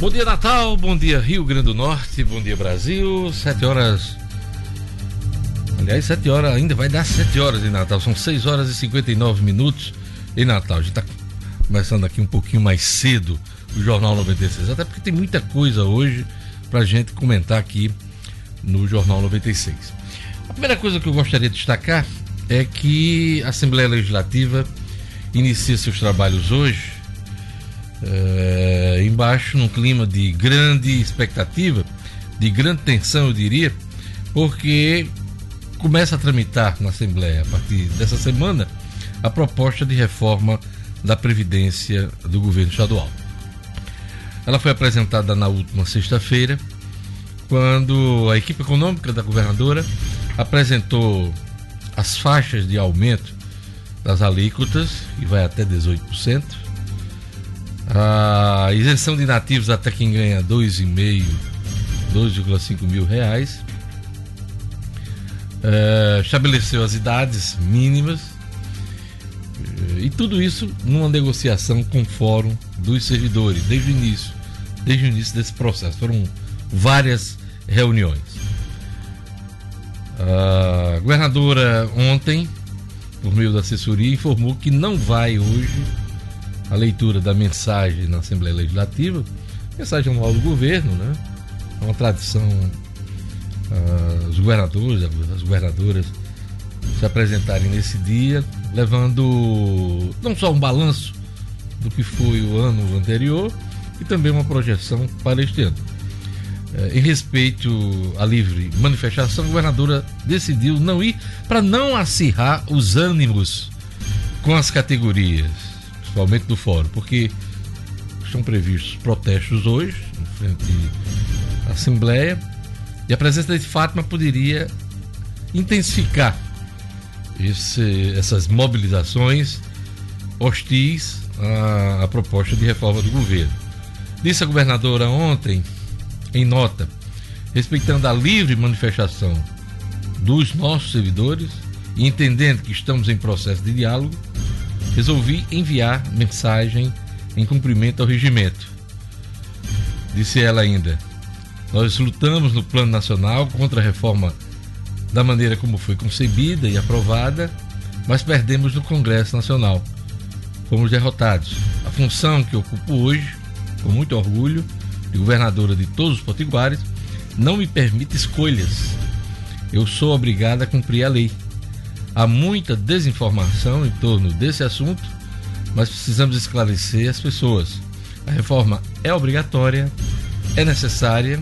Bom dia Natal, bom dia Rio Grande do Norte, bom dia Brasil, 7 horas. Aliás, 7 horas, ainda vai dar 7 horas de Natal, são 6 horas e 59 minutos em Natal. A gente está começando aqui um pouquinho mais cedo o Jornal 96, até porque tem muita coisa hoje para gente comentar aqui no Jornal 96. A primeira coisa que eu gostaria de destacar é que a Assembleia Legislativa inicia seus trabalhos hoje é, embaixo num clima de grande expectativa, de grande tensão, eu diria, porque começa a tramitar na Assembleia, a partir dessa semana, a proposta de reforma da Previdência do governo estadual. Ela foi apresentada na última sexta-feira, quando a equipe econômica da governadora apresentou as faixas de aumento das alíquotas, e vai até 18%, a isenção de nativos até quem ganha 2,5, 2,5 mil reais, é, estabeleceu as idades mínimas é, e tudo isso numa negociação com o Fórum dos Servidores, desde o início, desde o início desse processo. Foram várias reuniões. A governadora ontem, por meio da assessoria, informou que não vai hoje a leitura da mensagem na Assembleia Legislativa, mensagem anual do governo, né? É uma tradição uh, os governadores, as governadoras se apresentarem nesse dia, levando não só um balanço do que foi o ano anterior e também uma projeção para este ano. Eh, em respeito à livre manifestação, a governadora decidiu não ir para não acirrar os ânimos com as categorias, principalmente do fórum, porque estão previstos protestos hoje, em frente à Assembleia, e a presença de Fátima poderia intensificar esse, essas mobilizações hostis à, à proposta de reforma do governo. Disse a governadora ontem em nota, respeitando a livre manifestação dos nossos servidores e entendendo que estamos em processo de diálogo, resolvi enviar mensagem em cumprimento ao regimento. Disse ela ainda: Nós lutamos no plano nacional contra a reforma da maneira como foi concebida e aprovada, mas perdemos no Congresso Nacional. Fomos derrotados. A função que ocupo hoje, com muito orgulho, de governadora de todos os potiguares, não me permite escolhas. Eu sou obrigada a cumprir a lei. Há muita desinformação em torno desse assunto, mas precisamos esclarecer as pessoas. A reforma é obrigatória, é necessária.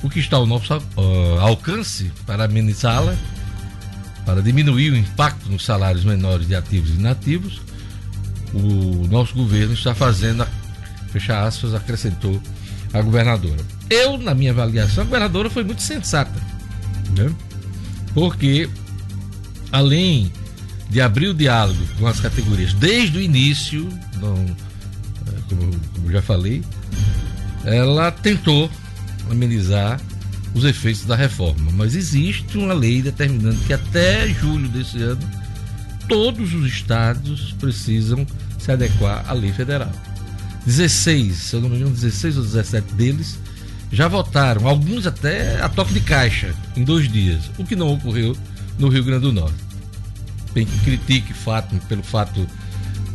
O que está ao nosso uh, alcance para amenizá-la, para diminuir o impacto nos salários menores de ativos e inativos, o nosso governo está fazendo, fecha aspas, acrescentou a governadora. Eu, na minha avaliação, a governadora foi muito sensata, né? porque além de abrir o diálogo com as categorias desde o início, não, é, como, como já falei, ela tentou amenizar os efeitos da reforma, mas existe uma lei determinando que até julho desse ano todos os estados precisam se adequar à lei federal. 16, se eu não me engano, 16 ou 17 deles já votaram, alguns até a toque de caixa, em dois dias, o que não ocorreu no Rio Grande do Norte. Tem que critique fato, pelo fato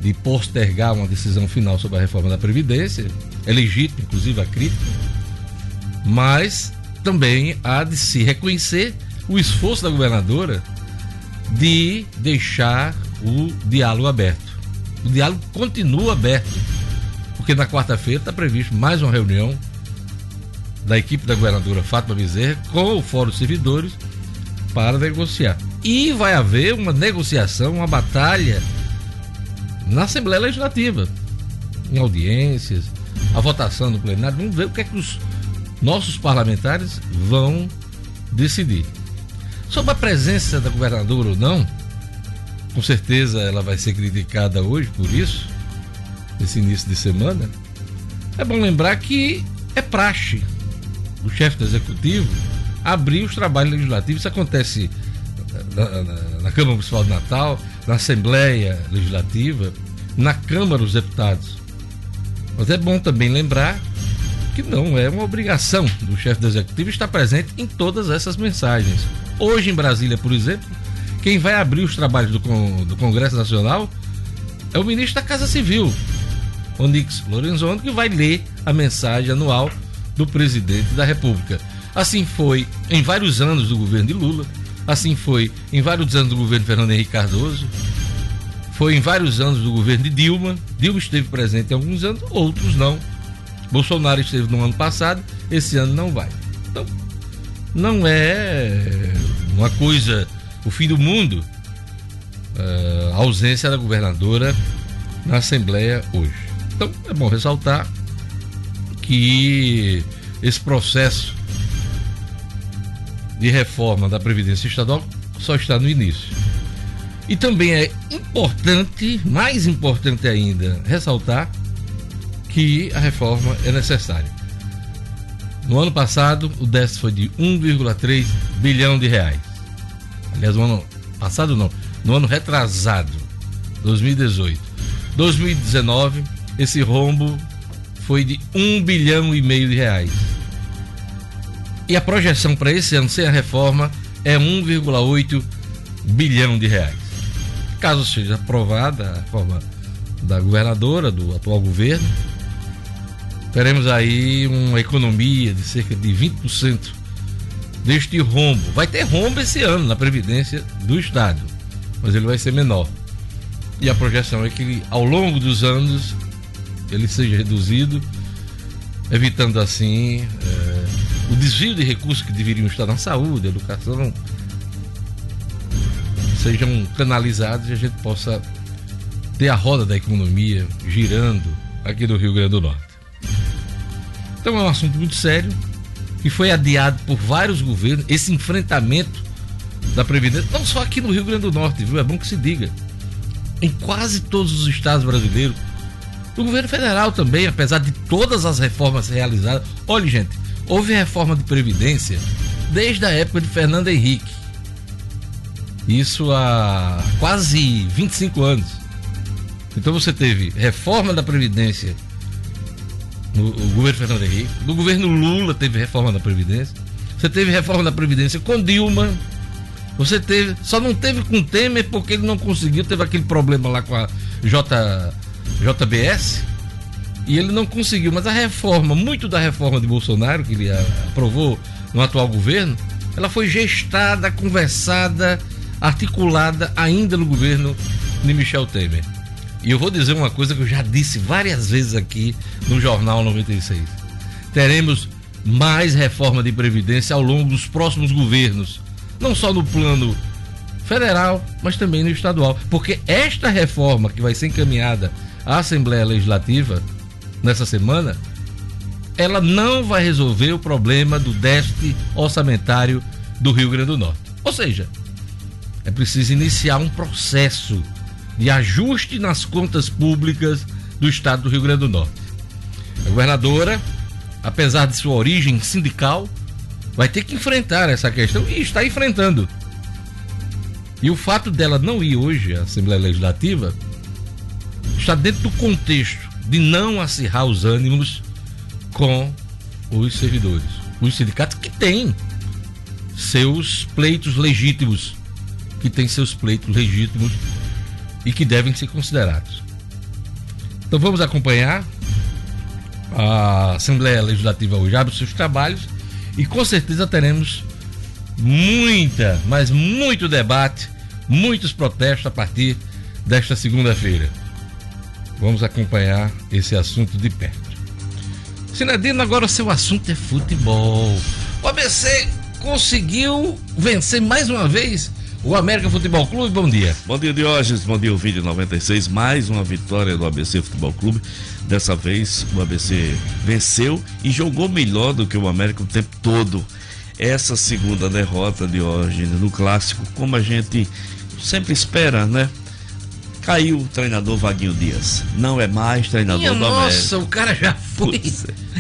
de postergar uma decisão final sobre a reforma da Previdência, é legítimo, inclusive, a crítica, mas também há de se reconhecer o esforço da governadora de deixar o diálogo aberto. O diálogo continua aberto porque na quarta-feira está previsto mais uma reunião da equipe da governadora Fátima Bezerra com o Fórum Servidores para negociar. E vai haver uma negociação, uma batalha na Assembleia Legislativa, em audiências, a votação no plenário. Vamos ver o que é que os nossos parlamentares vão decidir. Sobre a presença da governadora ou não, com certeza ela vai ser criticada hoje por isso nesse início de semana, é bom lembrar que é praxe o chefe do executivo abrir os trabalhos legislativos. Isso acontece na, na, na, Câmara Municipal de Natal, na Assembleia Legislativa, na Câmara dos Deputados. Mas é bom também lembrar que não é uma obrigação do chefe do executivo estar presente em todas essas mensagens. Hoje em Brasília, por exemplo, quem vai abrir os trabalhos do, do Congresso Nacional é o ministro da Casa Civil, Onix Lorenzoni, que vai ler a mensagem anual do presidente da República. Assim foi em vários anos do governo de Lula, assim foi em vários anos do governo Fernando Henrique Cardoso, foi em vários anos do governo de Dilma. Dilma esteve presente em alguns anos, outros não. Bolsonaro esteve no ano passado, esse ano não vai. Então, não é uma coisa, o fim do mundo, eh, a ausência da governadora na Assembleia hoje. Então, é bom ressaltar que esse processo de reforma da Previdência Estadual só está no início. E também é importante, mais importante ainda, ressaltar que a reforma é necessária. No ano passado, o déficit foi de 1,3 bilhão de reais. Aliás, no ano passado não, no ano retrasado, 2018. 2019, esse rombo foi de 1 bilhão e meio de reais. E a projeção para esse ano, sem a reforma, é 1,8 bilhão de reais. Caso seja aprovada a reforma da governadora, do atual governo, teremos aí uma economia de cerca de 20% deste rombo. Vai ter rombo esse ano na Previdência do Estado, mas ele vai ser menor. E a projeção é que ao longo dos anos ele seja reduzido, evitando assim é, desvio de recursos que deveriam estar na saúde, educação, sejam canalizados e a gente possa ter a roda da economia girando aqui no Rio Grande do Norte. Então é um assunto muito sério que foi adiado por vários governos, esse enfrentamento da Previdência, não só aqui no Rio Grande do Norte, viu? É bom que se diga. Em quase todos os estados brasileiros. O governo federal também, apesar de todas as reformas realizadas. Olha, gente, houve reforma de Previdência desde a época de Fernando Henrique. Isso há quase 25 anos. Então você teve reforma da Previdência no governo Fernando Henrique, no governo Lula teve reforma da Previdência, você teve reforma da Previdência com Dilma, você teve, só não teve com Temer porque ele não conseguiu, teve aquele problema lá com a J, JBS, e ele não conseguiu, mas a reforma, muito da reforma de Bolsonaro, que ele aprovou no atual governo, ela foi gestada, conversada, articulada ainda no governo de Michel Temer. E eu vou dizer uma coisa que eu já disse várias vezes aqui no Jornal 96. Teremos mais reforma de previdência ao longo dos próximos governos, não só no plano federal, mas também no estadual, porque esta reforma que vai ser encaminhada à Assembleia Legislativa nessa semana, ela não vai resolver o problema do déficit orçamentário do Rio Grande do Norte. Ou seja, é preciso iniciar um processo de ajuste nas contas públicas do estado do Rio Grande do Norte. A governadora, apesar de sua origem sindical, vai ter que enfrentar essa questão e está enfrentando. E o fato dela não ir hoje à Assembleia Legislativa está dentro do contexto de não acirrar os ânimos com os servidores, os sindicatos que têm seus pleitos legítimos, que têm seus pleitos legítimos e que devem ser considerados. Então vamos acompanhar. A Assembleia Legislativa hoje abre seus trabalhos e com certeza teremos muita, mas muito debate, muitos protestos a partir desta segunda-feira. Vamos acompanhar esse assunto de perto. Sinadino, agora seu assunto é futebol. O ABC conseguiu vencer mais uma vez o América Futebol Clube, bom dia. Bom dia, Diógenes. Bom dia, vídeo 96. Mais uma vitória do ABC Futebol Clube. Dessa vez, o ABC venceu e jogou melhor do que o América o tempo todo. Essa segunda derrota, Diógenes, no clássico, como a gente sempre espera, né? Caiu o treinador Vaguinho Dias. Não é mais treinador Minha do nossa, América. Nossa, o cara já foi.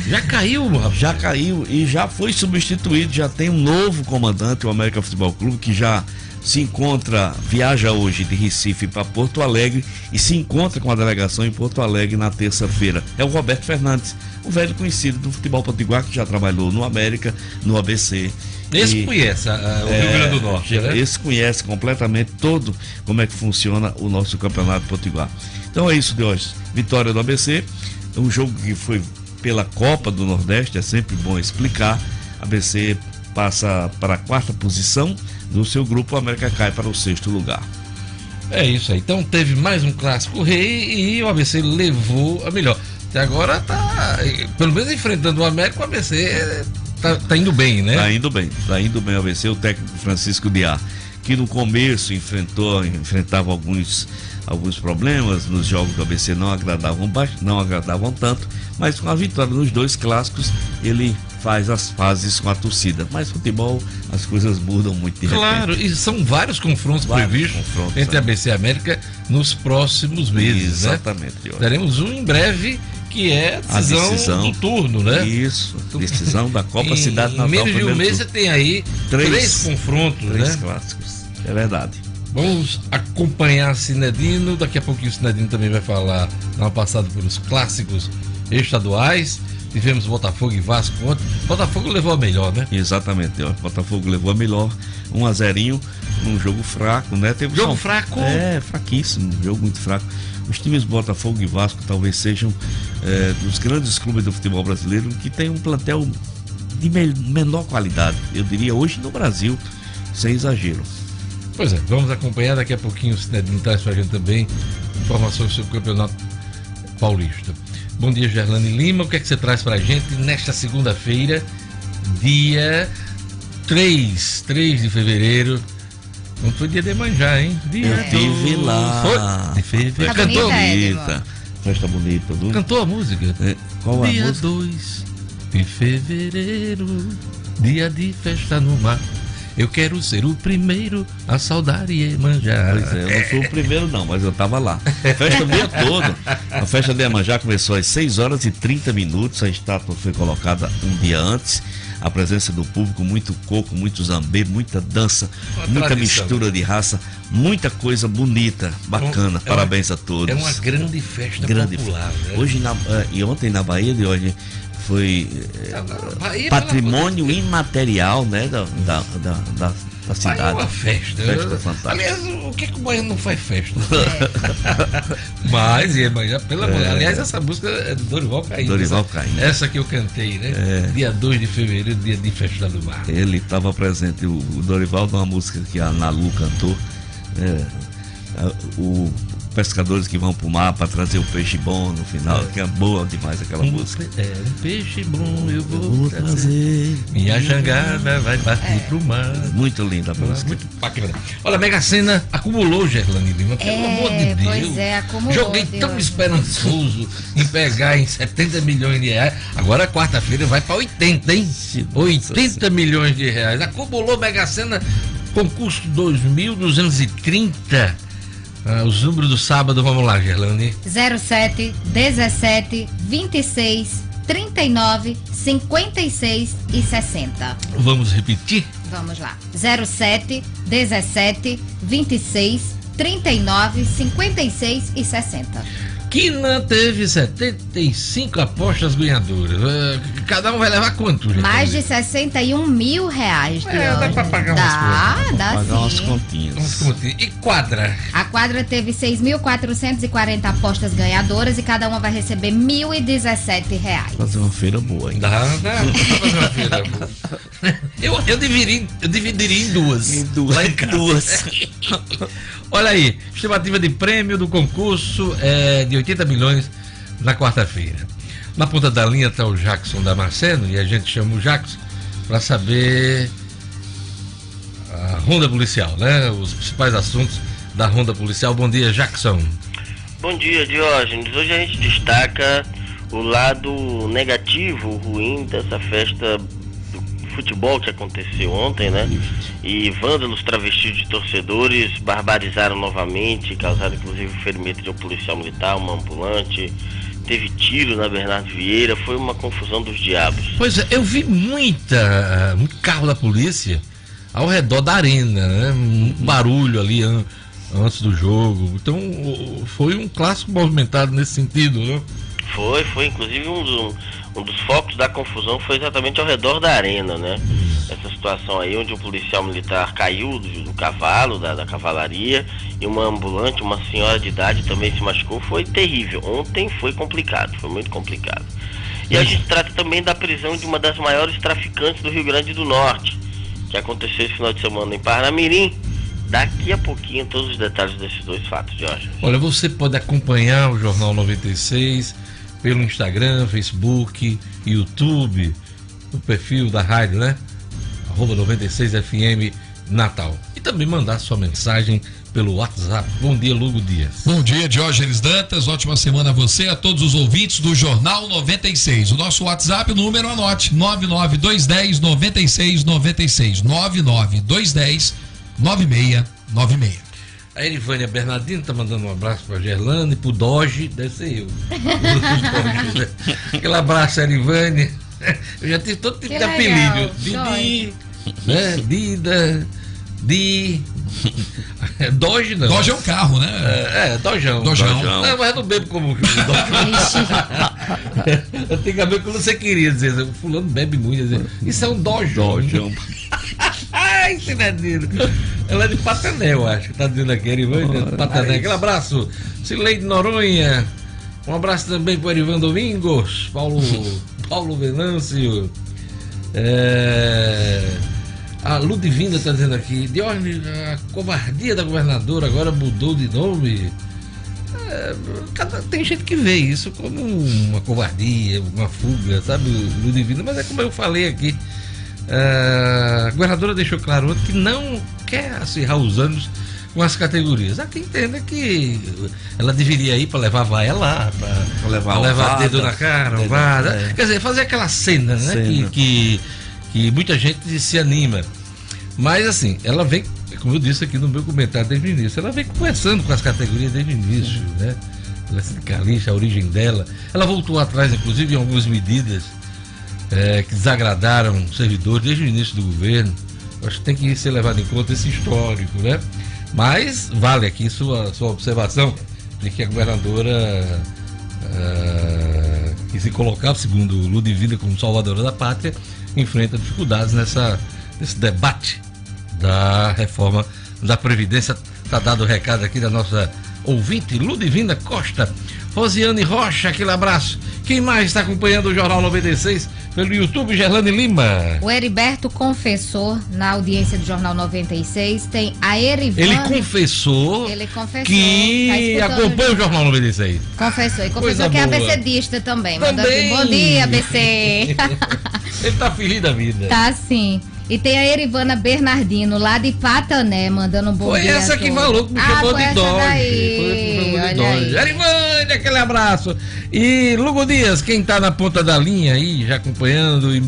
Já caiu, rapaz. Já caiu e já foi substituído. Já tem um novo comandante, o América Futebol Clube, que já se encontra, viaja hoje de Recife para Porto Alegre e se encontra com a delegação em Porto Alegre na terça-feira. É o Roberto Fernandes, o velho conhecido do futebol potiguar que já trabalhou no América, no ABC. Esse e, conhece uh, o é, Rio Grande do Norte, né? Esse conhece completamente todo como é que funciona o nosso campeonato potiguar. Então é isso de hoje. Vitória do ABC, um jogo que foi pela Copa do Nordeste, é sempre bom explicar. ABC passa para a quarta posição do seu grupo, o América cai para o sexto lugar. É isso aí. Então teve mais um clássico rei e o ABC levou a melhor. Até agora tá, pelo menos enfrentando o América, o ABC tá, tá indo bem, né? Tá indo bem, tá indo bem o ABC, o técnico Francisco Diá, que no começo enfrentou, enfrentava alguns alguns problemas nos jogos do ABC não agradavam não agradavam tanto, mas com a vitória nos dois clássicos ele faz as fases com a torcida. Mas futebol, as coisas mudam muito de Claro, repente. e são vários confrontos vários previstos confrontos, entre é. ABC e América nos próximos meses. Né? Exatamente. Né? Teremos um em breve que é a decisão, a decisão, do turno, né? Isso, decisão da Copa em, Cidade Natal. Em menos de um mês você tem aí três, três confrontos, três né? clássicos. É verdade. Vamos acompanhar Sinedino. Daqui a pouquinho o Sinedino também vai falar, uma passada pelos clássicos estaduais. Tivemos Botafogo e Vasco ontem. Botafogo levou a melhor, né? Exatamente. O Botafogo levou a melhor. 1 a 0 num jogo fraco, né? Teve jogo só... fraco? É, fraquíssimo. Jogo muito fraco. Os times Botafogo e Vasco talvez sejam é, dos grandes clubes do futebol brasileiro que tem um plantel de menor qualidade. Eu diria hoje no Brasil, sem exagero. Pois é, vamos acompanhar daqui a pouquinho o Cinedinho traz pra gente também informações sobre o campeonato paulista. Bom dia, Gerlane Lima. O que é que você traz para a gente nesta segunda-feira, dia 3, 3 de fevereiro? Não foi dia de manjar, hein? Dia Eu estive lá. Foi? De fevereiro. Tá Cantou? Bonita. Festa bonita. Do... Cantou a música? É. Qual a dia música? 2 de fevereiro, dia de festa no mar. Eu quero ser o primeiro a saudar e manjar. Pois é, eu não fui o primeiro não, mas eu tava lá. A festa o dia todo. A festa de Iemanjá começou às 6 horas e 30 minutos. A estátua foi colocada um dia antes. A presença do público, muito coco, muito zambê, muita dança, uma muita tradição. mistura de raça, muita coisa bonita, bacana. É Parabéns a todos. É uma grande festa grande popular. Né? Hoje na, eh, e ontem na Bahia de hoje foi é, patrimônio imaterial né, da, da, da, da, da cidade. É uma festa. Festa fantástica. Aliás, o que, que o Baiano não faz festa? É. mas, mas pela é. Aliás, essa música é do Dorival Caim. Dorival Caim. Essa que eu cantei, né? É. Dia 2 de fevereiro, dia de festa do mar. Ele estava presente, o, Dorival, uma música que a Nalu cantou. É, o pescadores que vão pro mar para trazer o peixe bom no final, é. que é boa demais aquela um, música. É, um peixe bom eu vou, eu vou trazer. trazer. Minha jangada vai partir é. pro mar. Muito linda a música. Muito bacana. Olha, a Mega Sena acumulou, Gerlane Lima, pelo é, amor de Deus. Pois é, acumulou. Joguei tão Deus. esperançoso em pegar em 70 milhões de reais. Agora quarta-feira vai para 80, hein? 80 milhões de reais. Acumulou Mega Sena concurso 2230 ah, os números do sábado, vamos lá, Gerlane. 07, 17, 26, 39, 56 e 60. Vamos repetir? Vamos lá. 07, 17, 26, 39, 56 e 60. Quina teve 75 apostas ganhadoras. Uh, cada um vai levar quanto, gente? Mais de 61 mil reais. É, dá pra pagar dá, umas coisas. Dá, dá sim. umas continhas. Umas continhas. E quadra? A quadra teve 6.440 apostas ganhadoras e cada uma vai receber 1.017 reais. Fazer uma feira boa, hein? Dá, dá, dá fazer uma feira boa. Eu, eu, dividiria, eu dividiria em duas. Em duas. Lá em duas. Olha aí, estimativa de prêmio do concurso é de 80 milhões na quarta-feira. Na ponta da linha está o Jackson Damasceno e a gente chama o Jackson para saber a ronda policial, né? Os principais assuntos da ronda policial. Bom dia, Jackson. Bom dia, Diógenes. Hoje a gente destaca o lado negativo, ruim dessa festa futebol que aconteceu ontem, né? E vândalos travestidos de torcedores barbarizaram novamente, causaram inclusive o ferimento de um policial militar, uma ambulante. Teve tiro na Bernardo Vieira, foi uma confusão dos diabos. Pois é, eu vi muita, muito carro da polícia ao redor da arena, né? Um barulho ali an- antes do jogo. Então foi um clássico movimentado nesse sentido, né? Foi, foi. Inclusive um, um dos focos da confusão foi exatamente ao redor da arena, né? Essa situação aí onde o policial militar caiu do, do cavalo, da, da cavalaria, e uma ambulante, uma senhora de idade também se machucou. Foi terrível. Ontem foi complicado, foi muito complicado. E a gente trata também da prisão de uma das maiores traficantes do Rio Grande do Norte, que aconteceu esse final de semana em Parnamirim. Daqui a pouquinho todos os detalhes desses dois fatos, Jorge. Olha, você pode acompanhar o Jornal 96 pelo Instagram, Facebook, YouTube, no perfil da rádio, né? Arroba 96FM Natal. E também mandar sua mensagem pelo WhatsApp. Bom dia, Lugo Dias. Bom dia, Diógenes Dantas. Ótima semana a você a todos os ouvintes do Jornal 96. O nosso WhatsApp, número anote: 99210 9696. 99210 9696. A Erivânia Bernardino tá mandando um abraço pra Gerlane, pro Doge, deve ser eu. Doge, né? Aquele abraço, Erivânia. Eu já tive todo tipo Que de apelido. Didi, né? Dida, Di. Doge não. Doge é um carro, né? É, é, Dojão. Dojão. Dojão. Não, mas eu não bebo como o Dojão. Antigamente, quando você queria dizer, o fulano bebe muito, dizer, isso é um Dojão. Dojão. Ai, Cidadino. Ela é de Patané, eu acho. Tá dizendo aqui, Erivânia, de Patané. Aquele abraço. Cileide Noronha. Um abraço também para Erivan Domingos. Paulo, Paulo Venâncio. É... A Ludivina está dizendo aqui, Diógenes, a covardia da governadora agora mudou de nome. É, cada- tem gente que vê isso como uma covardia, uma fuga, sabe, Ludivina? Mas é como eu falei aqui. é, a governadora deixou claro que não quer acirrar os anos com as categorias. Há quem entenda que ela deveria ir para levar a vaia lá, para levar levar dedo na cara, Dedo, é. Quer dizer, fazer aquela cena, né? Cena. Que, que, que muita gente se anima. Mas assim, ela vem, como eu disse aqui no meu comentário desde o início, ela vem conversando com as categorias desde o início, né? Ela é sindicalista, a origem dela. Ela voltou atrás, inclusive, em algumas medidas eh, que desagradaram os servidores desde o início do governo. Eu Acho que tem que ser levado em conta esse histórico, né? Mas vale aqui sua, sua observação de que a governadora eh, que se colocava, segundo Ludivina, como salvadora da pátria, enfrenta dificuldades nessa, nesse debate da reforma da Previdência. Está dado o recado aqui da nossa ouvinte, Ludivina Costa. Rosiane Rocha, aquele abraço. Quem mais está acompanhando o Jornal 96 pelo YouTube, Gerlane Lima? O Heriberto confessou na audiência do Jornal 96. Tem a Erivane. Ele confessou Ele confessou. que Tá acompanha o Jornal 96. Confessou. E Coisa confessou que é boa. abecedista também. Mandou Também. aqui, Bom dia, ABC. Ele tá feliz da vida. tá sim. E tem a Erivana Bernardino, lá de Patané, mandando um bom Foi dia. essa que falou que me ah, chamou foi de essa. Foi essa que me chamou de aí. Arivane, aquele abraço. E Lugo Dias, quem tá na ponta da linha aí, já acompanhando e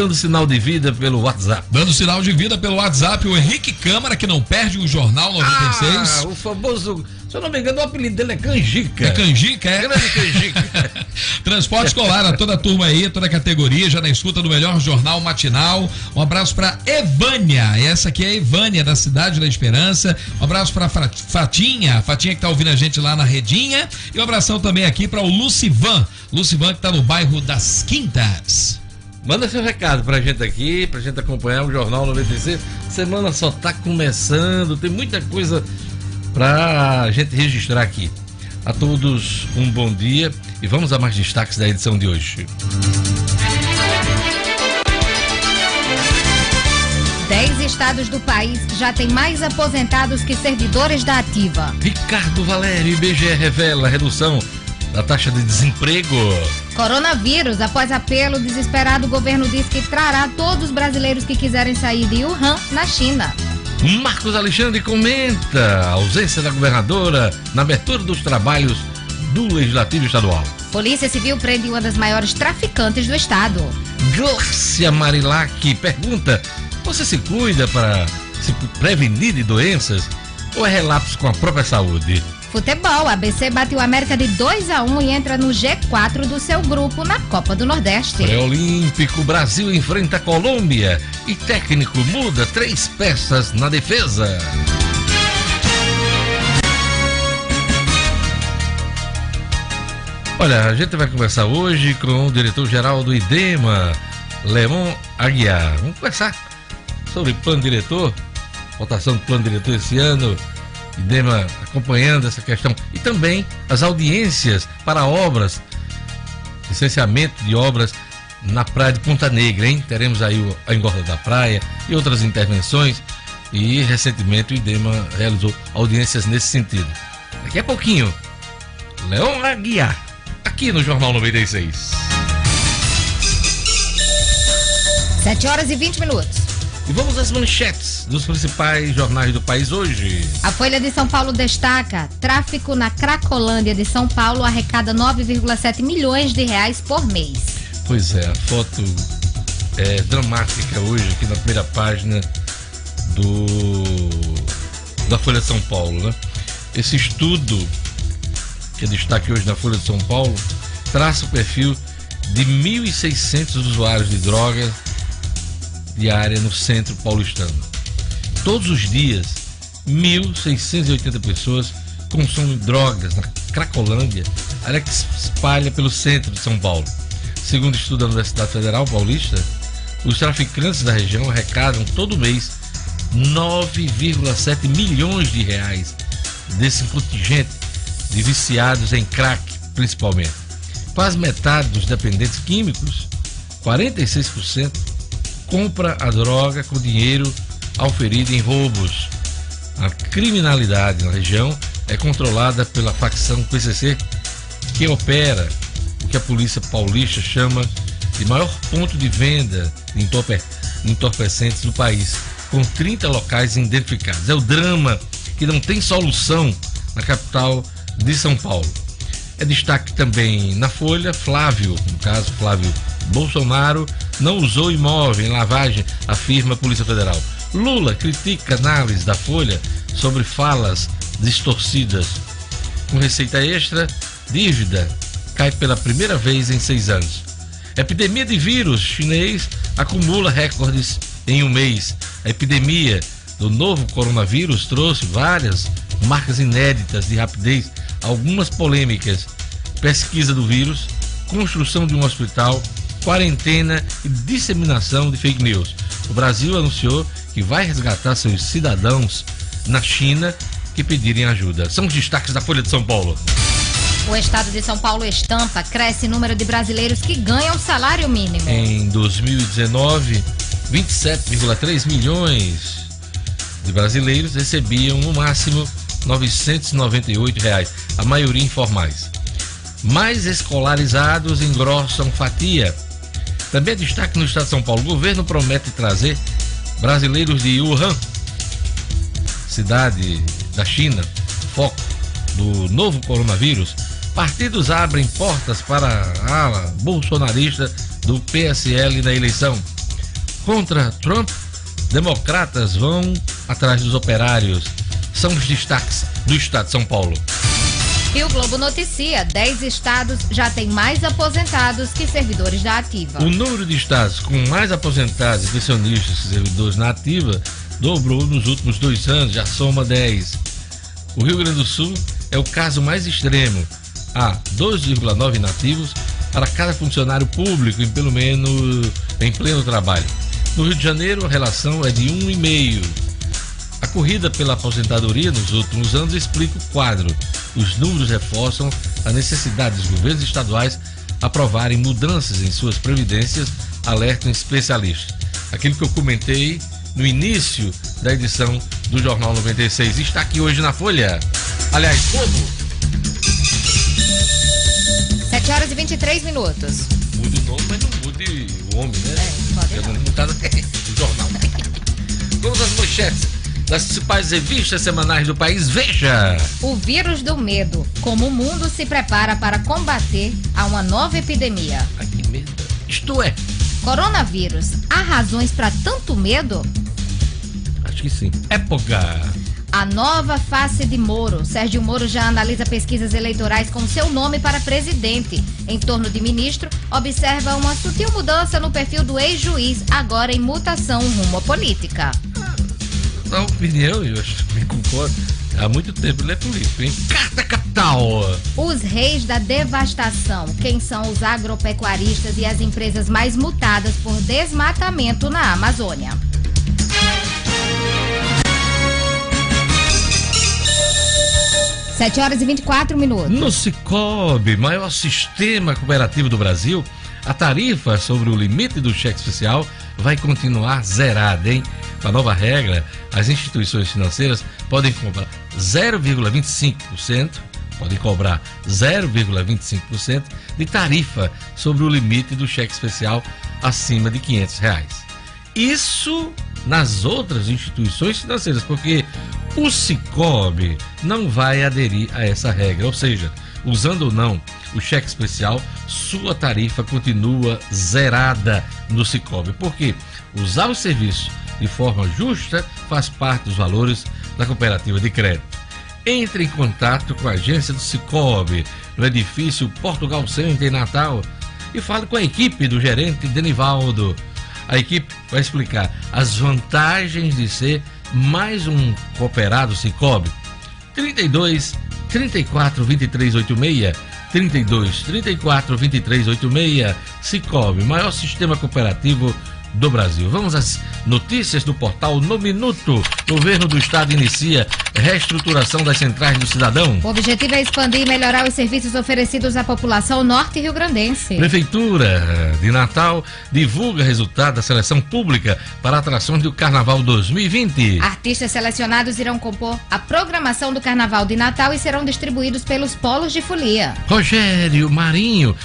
dando sinal de vida pelo WhatsApp. Dando sinal de vida pelo WhatsApp, o Henrique Câmara, que não perde o Jornal 96. Ah, o famoso, se eu não me engano, o apelido dele é Canjica. É canjica, é? Grande Canjica. Transporte escolar a toda a turma aí, toda a categoria, já na escuta do melhor jornal matinal. Um abraço pra Evânia, essa aqui é a Evânia, da Cidade da Esperança. Um abraço pra Fra- Fatinha, a Fatinha que tá ouvindo a gente lá na Redinha. E um abração também aqui para o Lucivan, Lucivan que tá no bairro das Quintas. Manda seu recado pra gente aqui, pra gente acompanhar o Jornal 96. Semana só tá começando, tem muita coisa pra gente registrar aqui. A todos um bom dia e vamos a mais destaques da edição de hoje. Dez estados do país já têm mais aposentados que servidores da ativa. Ricardo Valério, IBGE revela redução da taxa de desemprego. Coronavírus, após apelo desesperado, o governo diz que trará todos os brasileiros que quiserem sair de Wuhan, na China. Marcos Alexandre comenta a ausência da governadora na abertura dos trabalhos do Legislativo Estadual. Polícia Civil prende uma das maiores traficantes do estado. Glácia Marilac pergunta: Você se cuida para se prevenir de doenças ou é relapso com a própria saúde? Futebol, ABC bateu a América de 2 a 1 e entra no G4 do seu grupo na Copa do Nordeste. Pré-olímpico, Brasil enfrenta a Colômbia e técnico muda três peças na defesa. Olha, a gente vai conversar hoje com o diretor-geral do IDEMA, Leon Aguiar. Vamos conversar sobre plano diretor, votação do plano diretor esse ano, IDEMA acompanhando essa questão e também as audiências para obras, licenciamento de obras na praia de Ponta Negra, hein? Teremos aí a engorda da praia e outras intervenções e recentemente o IDEMA realizou audiências nesse sentido. Daqui a pouquinho, Leon Aguiar, aqui no Jornal 96. 7 horas e 20 minutos. E vamos às manchetes dos principais jornais do país hoje. A Folha de São Paulo destaca: tráfico na Cracolândia de São Paulo arrecada 9,7 milhões de reais por mês. Pois é, a foto é dramática hoje aqui na primeira página do da Folha de São Paulo, né? Esse estudo que destaque hoje na Folha de São Paulo traça o perfil de 1.600 usuários de drogas diária no centro paulistano. Todos os dias, 1.680 pessoas consomem drogas na Cracolândia, área que se espalha pelo centro de São Paulo. Segundo estudo da Universidade Federal Paulista, os traficantes da região arrecadam todo mês 9,7 milhões de reais desse contingente de viciados em crack, principalmente. Quase metade dos dependentes químicos, 46%, compra a droga com dinheiro auferido em roubos. A criminalidade na região é controlada pela facção PCC, que opera o que a polícia paulista chama de maior ponto de venda de entorpecentes do país, com 30 locais identificados. É o drama que não tem solução na capital de São Paulo. É destaque também na Folha, Flávio, no caso Flávio Bolsonaro, não usou imóvel em lavagem, afirma a Polícia Federal. Lula critica análise da Folha sobre falas distorcidas. Com receita extra, dívida cai pela primeira vez em seis anos. Epidemia de vírus chinês acumula recordes em um mês. A epidemia do novo coronavírus trouxe várias marcas inéditas de rapidez, algumas polêmicas. Pesquisa do vírus, construção de um hospital, quarentena e disseminação de fake news. O Brasil anunciou que vai resgatar seus cidadãos na China que pedirem ajuda. São os destaques da Folha de São Paulo. O estado de São Paulo estampa cresce o número de brasileiros que ganham salário mínimo. Em 2019, 27,3 milhões de brasileiros recebiam no máximo 998 reais, a maioria informais. Mais escolarizados engrossam fatia. Também é destaque no estado de São Paulo. O governo promete trazer brasileiros de Wuhan, cidade da China, foco do novo coronavírus. Partidos abrem portas para a ala bolsonarista do PSL na eleição. Contra Trump, democratas vão atrás dos operários. São os destaques do estado de São Paulo. E o Globo noticia: 10 estados já têm mais aposentados que servidores da ativa. O número de estados com mais aposentados e pensionistas que servidores na ativa dobrou nos últimos dois anos, já soma 10. O Rio Grande do Sul é o caso mais extremo. Há 2,9 nativos para cada funcionário público em pelo menos em pleno trabalho. No Rio de Janeiro, a relação é de 1,5. A corrida pela aposentadoria nos últimos anos explica o quadro. Os números reforçam a necessidade dos governos estaduais aprovarem mudanças em suas previdências, alertam especialistas. Aquilo que eu comentei no início da edição do Jornal 96 está aqui hoje na Folha. Aliás, como? 7 horas e 23 minutos. Mude o nome, mas não o homem, né? É, pode Porque não. não mudado o jornal. Vamos às manchetes das principais revistas semanais do país. Veja! O vírus do medo. Como o mundo se prepara para combater a uma nova epidemia. Ai, que medo. Isto é, Coronavírus. Há razões para tanto medo? acho que sim. Época. A nova face de Moro. Sérgio Moro já analisa pesquisas eleitorais com seu nome para presidente. Em torno de ministro, observa uma sutil mudança no perfil do ex-juiz, agora em mutação rumo à política. Na opinião, eu acho que concordo. Há muito tempo ele é político, hein? Carta Capital! Os reis da devastação. Quem são os agropecuaristas e as empresas mais mutadas por desmatamento na Amazônia? 7 horas e 24 minutos. No Cicobi, maior sistema cooperativo do Brasil, a tarifa sobre o limite do cheque especial vai continuar zerada, hein? Com a nova regra, as instituições financeiras podem cobrar 0,25%, podem cobrar 0,25% de tarifa sobre o limite do cheque especial acima de 500 reais. Isso nas outras instituições financeiras, porque o Cicobi não vai aderir a essa regra, ou seja, usando ou não o cheque especial, sua tarifa continua zerada no Cicobi. Porque usar o serviço de forma justa faz parte dos valores da cooperativa de crédito. Entre em contato com a agência do Cicobi no edifício Portugal Center em Natal e fale com a equipe do gerente Denivaldo. A equipe vai explicar as vantagens de ser mais um cooperado Cicobi. 32 34 23 86 32 34 23 86 Cicobi, maior sistema cooperativo do Brasil. Vamos às notícias do portal No Minuto. Governo do Estado inicia reestruturação das centrais do cidadão. O objetivo é expandir e melhorar os serviços oferecidos à população norte rio-grandense. Prefeitura de Natal divulga resultado da seleção pública para atrações do Carnaval 2020. Artistas selecionados irão compor a programação do Carnaval de Natal e serão distribuídos pelos polos de folia. Rogério Marinho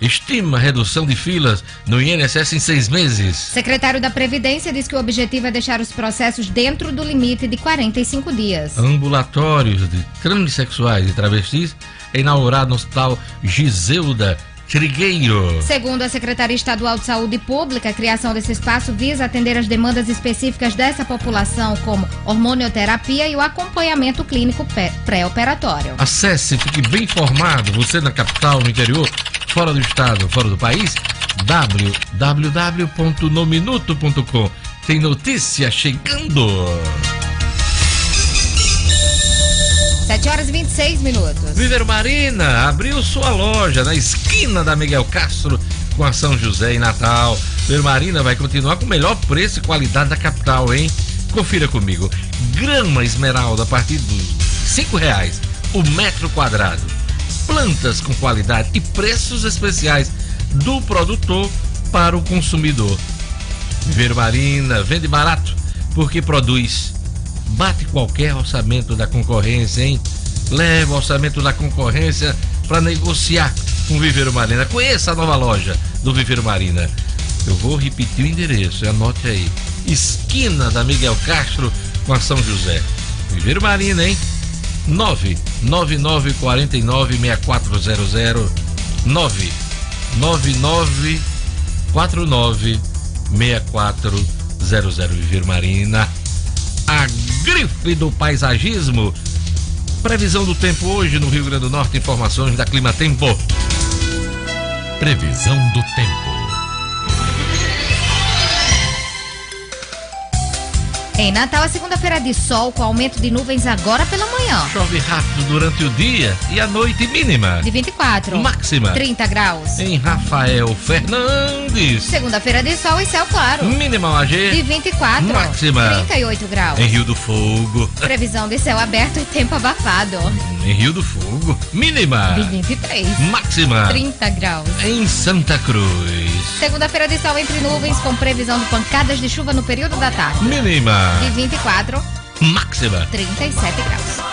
estima redução de filas no INSS em seis meses. Secretário da Previdência diz que o objetivo é deixar os processos dentro do limite de 45 dias. Ambulatórios de transexuais e travestis é inaugurado no Hospital Giseuda Trigueiro. Segundo a Secretaria Estadual de Saúde Pública, a criação desse espaço visa atender as demandas específicas dessa população, como hormonioterapia e o acompanhamento clínico pré-operatório. Acesse, fique bem informado, você na capital, no interior, fora do estado, fora do país, www.nominuto.com. Tem notícia chegando. 7 horas e 26 minutos. Viver Marina abriu sua loja na esquina da Miguel Castro com a São José e Natal. Viver Marina vai continuar com o melhor preço e qualidade da capital, hein? Confira comigo. Grama esmeralda a partir dos cinco reais o metro quadrado plantas com qualidade e preços especiais do produtor para o consumidor. Viver Marina vende barato porque produz. Bate qualquer orçamento da concorrência, hein? Leva o orçamento da concorrência para negociar com Viveiro Marina. Conheça a nova loja do Viveiro Marina. Eu vou repetir o endereço, anote aí. Esquina da Miguel Castro com a São José. Viveiro Marina, hein? 999496400 999496400 Viver Marina a grife do paisagismo. Previsão do tempo hoje no Rio Grande do Norte. Informações da Clima Tempo previsão do tempo Em Natal, a segunda-feira de sol com aumento de nuvens agora pela manhã. Chove rápido durante o dia e a noite mínima. De 24. Máxima. 30 graus. Em Rafael Fernandes. Segunda-feira de sol e céu claro. Mínima AG. De 24. Máxima. 38 graus. Em Rio do Fogo. Previsão de céu aberto e tempo abafado. Em Rio do Fogo. Mínima. De 23. Máxima. 30 graus. Em Santa Cruz. Segunda-feira de sol entre nuvens com previsão de pancadas de chuva no período da tarde. Mínima. De 24. Máxima. 37 graus.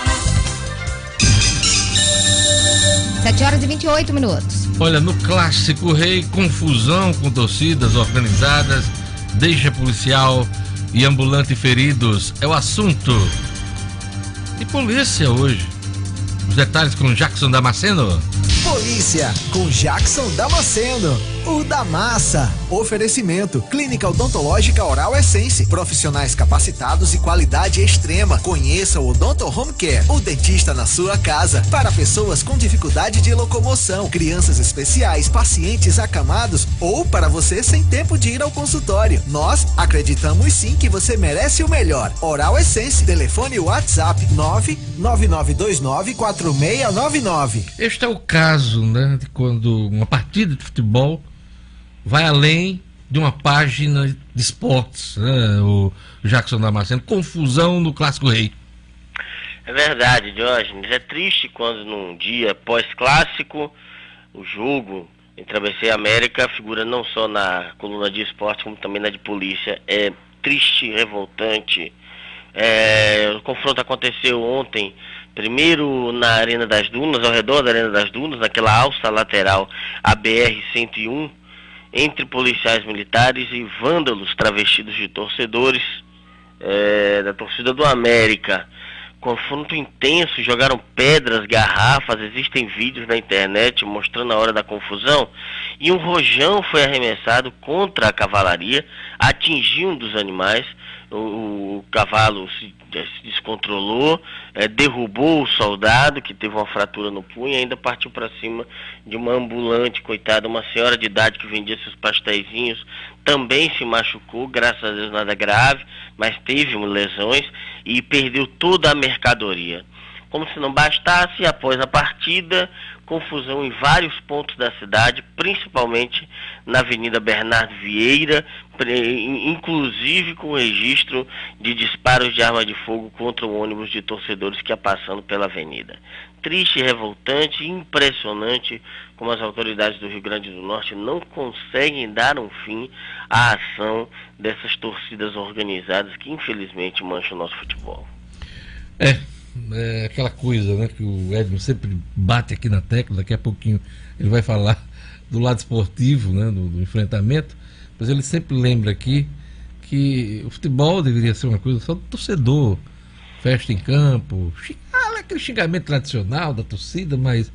7 horas e 28 minutos. Olha, no clássico Rei, confusão com torcidas organizadas, deixa policial e ambulante feridos. É o assunto. E polícia hoje. Os detalhes com Jackson Damasceno. Polícia. Com Jackson Damasceno. O da Massa. Oferecimento: Clínica Odontológica Oral Essence. Profissionais capacitados e qualidade extrema. Conheça o Odonto Home Care, o dentista na sua casa. Para pessoas com dificuldade de locomoção, crianças especiais, pacientes acamados ou para você sem tempo de ir ao consultório. Nós acreditamos sim que você merece o melhor. Oral Essence. Telefone WhatsApp 999294699. Este é o caso, né, de quando uma partida de futebol vai além de uma página de esportes, né, o Jackson Damasceno. Confusão no Clássico Rei. É verdade, Diógenes. É triste quando num dia pós-clássico o jogo entre ABC e América figura não só na coluna de esporte, como também na de polícia. É triste, revoltante. É, o confronto aconteceu ontem, primeiro na Arena das Dunas, ao redor da Arena das Dunas, naquela alça lateral ABR-101, entre policiais militares e vândalos travestidos de torcedores é, da torcida do América. Confronto intenso, jogaram pedras, garrafas, existem vídeos na internet mostrando a hora da confusão. E um rojão foi arremessado contra a cavalaria, atingiu um dos animais. O, o cavalo se, se descontrolou, é, derrubou o soldado que teve uma fratura no punho e ainda partiu para cima de uma ambulante, coitada, uma senhora de idade que vendia seus pastéisinhos, também se machucou, graças a Deus nada grave, mas teve lesões e perdeu toda a mercadoria. Como se não bastasse, após a partida, confusão em vários pontos da cidade, principalmente na Avenida Bernardo Vieira, inclusive com registro de disparos de arma de fogo contra o ônibus de torcedores que ia passando pela avenida. Triste, revoltante, impressionante como as autoridades do Rio Grande do Norte não conseguem dar um fim à ação dessas torcidas organizadas que infelizmente mancham o nosso futebol. É, é aquela coisa né, que o Edmo sempre bate aqui na tecla, daqui a pouquinho ele vai falar do lado esportivo, né, do, do enfrentamento, mas ele sempre lembra aqui que o futebol deveria ser uma coisa só do torcedor, festa em campo, ah, aquele xingamento tradicional da torcida, mas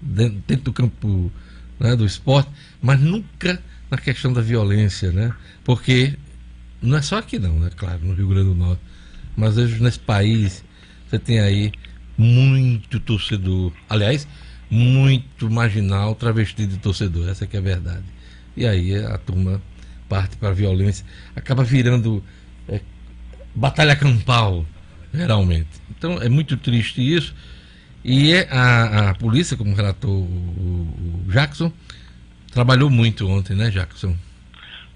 dentro, dentro do campo né, do esporte, mas nunca na questão da violência, né? Porque não é só aqui não, né? Claro, no Rio Grande do Norte, mas hoje nesse país você tem aí muito torcedor, aliás, muito marginal travestido de torcedor, essa que é a verdade. E aí a turma parte para a violência, acaba virando é, batalha campal, geralmente. Então é muito triste isso. E é a, a polícia, como relatou o, o Jackson, trabalhou muito ontem, né, Jackson?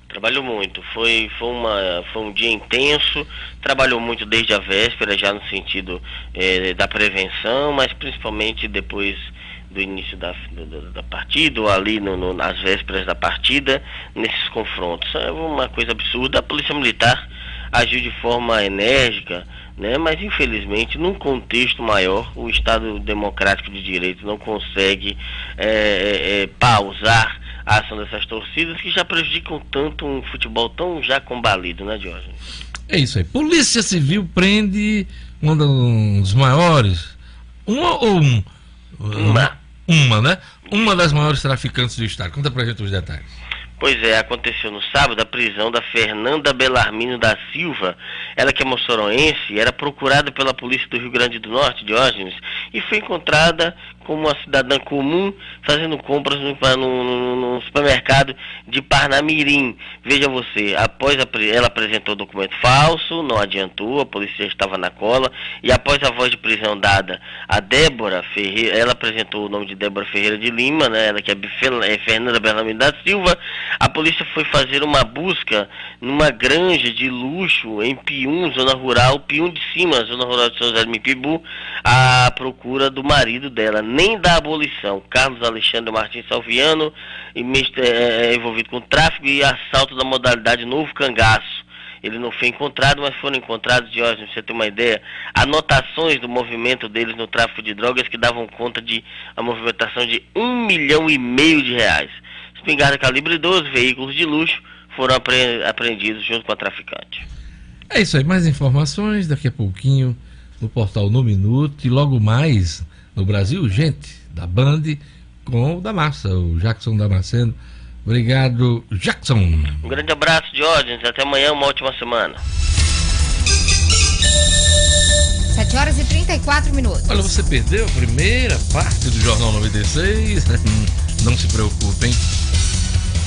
Trabalhou muito, foi, foi, uma, foi um dia intenso, trabalhou muito desde a véspera, já no sentido eh, da prevenção, mas principalmente depois do início da, da, da partida, ou ali no, no, nas vésperas da partida, nesses confrontos. É uma coisa absurda. A Polícia Militar agiu de forma enérgica, né? mas infelizmente, num contexto maior, o Estado Democrático de Direito não consegue é, é, é pausar a ação dessas torcidas que já prejudicam tanto um futebol tão já combalido, né, Jorge? É isso aí. Polícia Civil prende um dos maiores, uma ou um? Uma. Uma, né? Uma das maiores traficantes do estado. Conta pra gente os detalhes. Pois é, aconteceu no sábado a prisão da Fernanda Belarmino da Silva. Ela que é moçoroense, era procurada pela polícia do Rio Grande do Norte, Diógenes, e foi encontrada como uma cidadã comum fazendo compras no, no, no supermercado de Parnamirim. Veja você, após a, ela apresentou documento falso, não adiantou, a polícia estava na cola, e após a voz de prisão dada a Débora Ferreira, ela apresentou o nome de Débora Ferreira de Lima, né, ela que é, é Fernanda Belarmino da Silva, a polícia foi fazer uma busca numa granja de luxo em Pium, zona rural, Pium de Cima, zona rural de São José de Mipibu, à procura do marido dela, nem da abolição. Carlos Alexandre Martins Salviano, é, é, envolvido com tráfico e assalto da modalidade Novo Cangaço. Ele não foi encontrado, mas foram encontrados, de hoje, você ter uma ideia, anotações do movimento deles no tráfico de drogas que davam conta de a movimentação de um milhão e meio de reais espingarda calibre 12, veículos de luxo foram apreendidos junto com a traficante. É isso aí, mais informações daqui a pouquinho no portal No Minuto e logo mais no Brasil, gente da Band, com o da Massa, o Jackson Damasceno. Obrigado, Jackson. Um grande abraço, Diógenes. Até amanhã, uma ótima semana. 7 horas e 34 minutos. Olha, você perdeu a primeira parte do Jornal 96. Não se preocupem.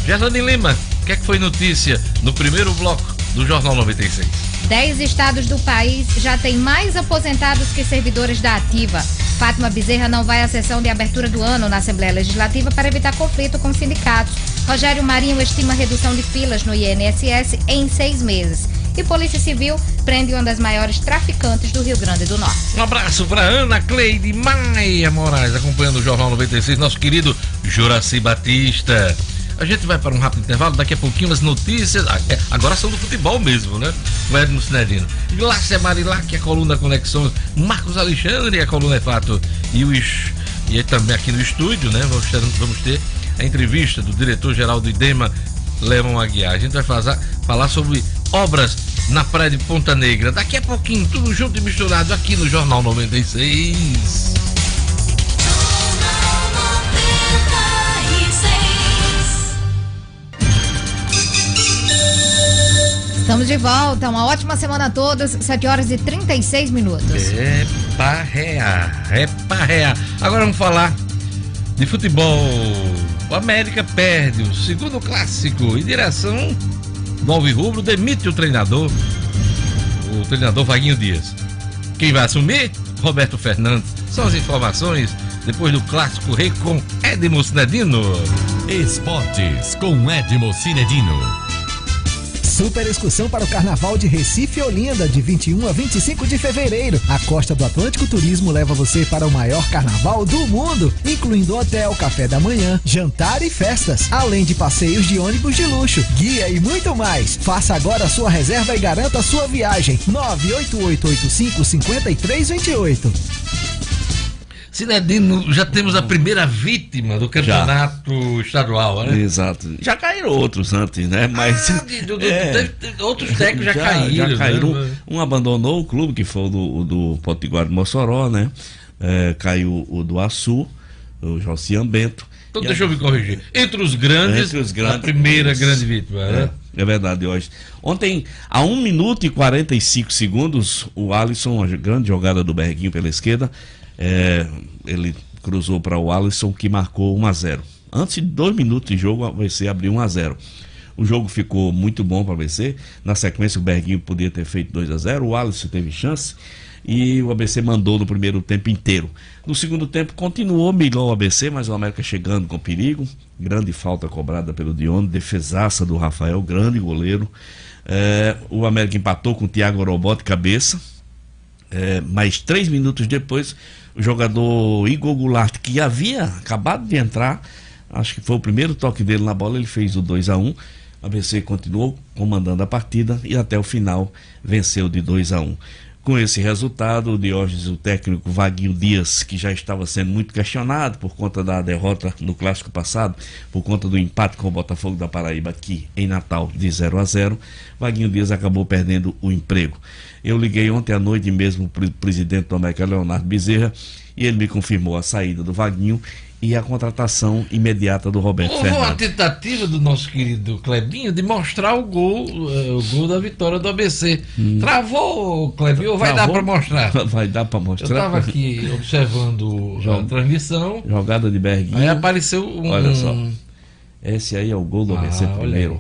Gerlane Lima, o que, é que foi notícia no primeiro bloco do Jornal 96? Dez estados do país já têm mais aposentados que servidores da ativa. Fátima Bezerra não vai à sessão de abertura do ano na Assembleia Legislativa para evitar conflito com sindicatos. Rogério Marinho estima redução de filas no INSS em seis meses. E Polícia Civil prende uma das maiores traficantes do Rio Grande do Norte. Um abraço para Ana Cleide Maia Moraes, acompanhando o Jornal 96, nosso querido Juraci Batista. A gente vai para um rápido intervalo, daqui a pouquinho as notícias. É, agora são do futebol mesmo, né? O Edno Cinedino. Glácia Marilac, a coluna Conexões. Marcos Alexandre, a coluna é fato. E, os, e também aqui no estúdio, né? Vamos ter, vamos ter a entrevista do diretor-geral do IDEMA, Lemon Aguiar. A gente vai fazer, falar sobre obras na praia de Ponta Negra. Daqui a pouquinho, tudo junto e misturado aqui no Jornal 96. Estamos de volta, uma ótima semana a todos, 7 horas e 36 minutos. É parrear, é parrear. Agora vamos falar de futebol. O América perde o segundo clássico e direção do Alvirrubro demite o treinador, o treinador Vaguinho Dias. Quem vai assumir? Roberto Fernandes. São as informações depois do clássico rei com Edmo Cinedino. Esportes com Edmo Cinedino. Super excursão para o Carnaval de Recife e Olinda, de 21 a 25 de fevereiro. A Costa do Atlântico Turismo leva você para o maior carnaval do mundo, incluindo hotel, café da manhã, jantar e festas, além de passeios de ônibus de luxo, guia e muito mais. Faça agora a sua reserva e garanta a sua viagem. 98885 5328. Cinedino, já temos a primeira vítima do campeonato já. estadual, né? Exato. Já caíram outros antes, né? Mas. Ah, do, do, é, outros técnicos já, já caíram. Já caíram. Né? Um, um, abandonou o clube, que foi o do, do Potiguar de Mossoró, né? É, caiu o do Açu, o Josian Bento. Então deixa eu me corrigir. Entre os grandes, Entre os grandes a primeira grande vítima, é, né? É verdade, hoje. Ontem, a 1 minuto e 45 segundos, o Alisson, uma grande jogada do Berguinho pela esquerda, é, ele cruzou para o Alisson que marcou 1 a 0. Antes de dois minutos de jogo, o ABC abriu 1 a 0. O jogo ficou muito bom para o ABC. Na sequência, o Berguinho podia ter feito 2 a 0. O Alisson teve chance e o ABC mandou no primeiro tempo inteiro. No segundo tempo, continuou melhor o ABC, mas o América chegando com perigo. Grande falta cobrada pelo Dione, defesaça do Rafael, grande goleiro. É, o América empatou com o Thiago Robó de cabeça é, mas três minutos depois, o jogador Igor Goulart, que havia acabado de entrar, acho que foi o primeiro toque dele na bola, ele fez o 2 a 1 A ABC continuou comandando a partida e até o final venceu de 2 a 1 com esse resultado, o Diógenes, o técnico Vaguinho Dias, que já estava sendo muito questionado por conta da derrota no clássico passado, por conta do empate com o Botafogo da Paraíba aqui em Natal de 0 a 0, Vaguinho Dias acabou perdendo o emprego. Eu liguei ontem à noite mesmo para o presidente do América, Leonardo Bezerra, e ele me confirmou a saída do Vaguinho e a contratação imediata do Roberto Houve Fernandes. uma tentativa do nosso querido Clebinho de mostrar o gol, uh, o gol da vitória do ABC. Hum. Travou, Clebinho, ou vai Travou? dar para mostrar? Vai dar para mostrar. Eu estava aqui observando a transmissão. Jogada de Berguinho. Aí apareceu um... Olha só. Esse aí é o gol do ABC ah, primeiro.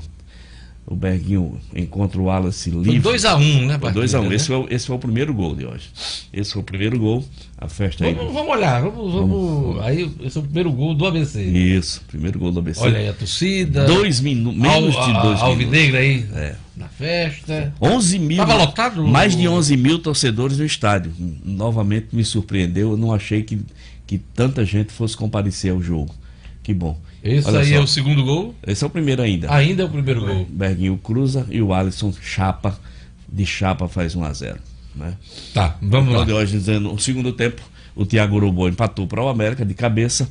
O Berguinho encontra o Wallace livre. 2x1, um, né, 2x1. Um. Né? Esse, foi, esse foi o primeiro gol de hoje. Esse foi o primeiro gol. A festa vamos, aí. Vamos olhar, vamos, vamos, vamos, Aí, esse é o primeiro gol do ABC. Isso, primeiro gol do ABC. Olha aí a torcida. Dois minutos, menos Al, de dois minutos. Alvinegra aí é. na festa. 11 mil. Tava lotado? Mais de 11 mil torcedores no estádio. Novamente me surpreendeu. Eu não achei que, que tanta gente fosse comparecer ao jogo. Que bom. Esse Olha aí só. é o segundo gol? Esse é o primeiro ainda. Ainda é o primeiro gol. Berguinho cruza e o Alisson chapa, de chapa faz 1 a 0 né? Tá, vamos então, lá. De hoje dizendo, no segundo tempo, o Thiago Urubu empatou para o América de cabeça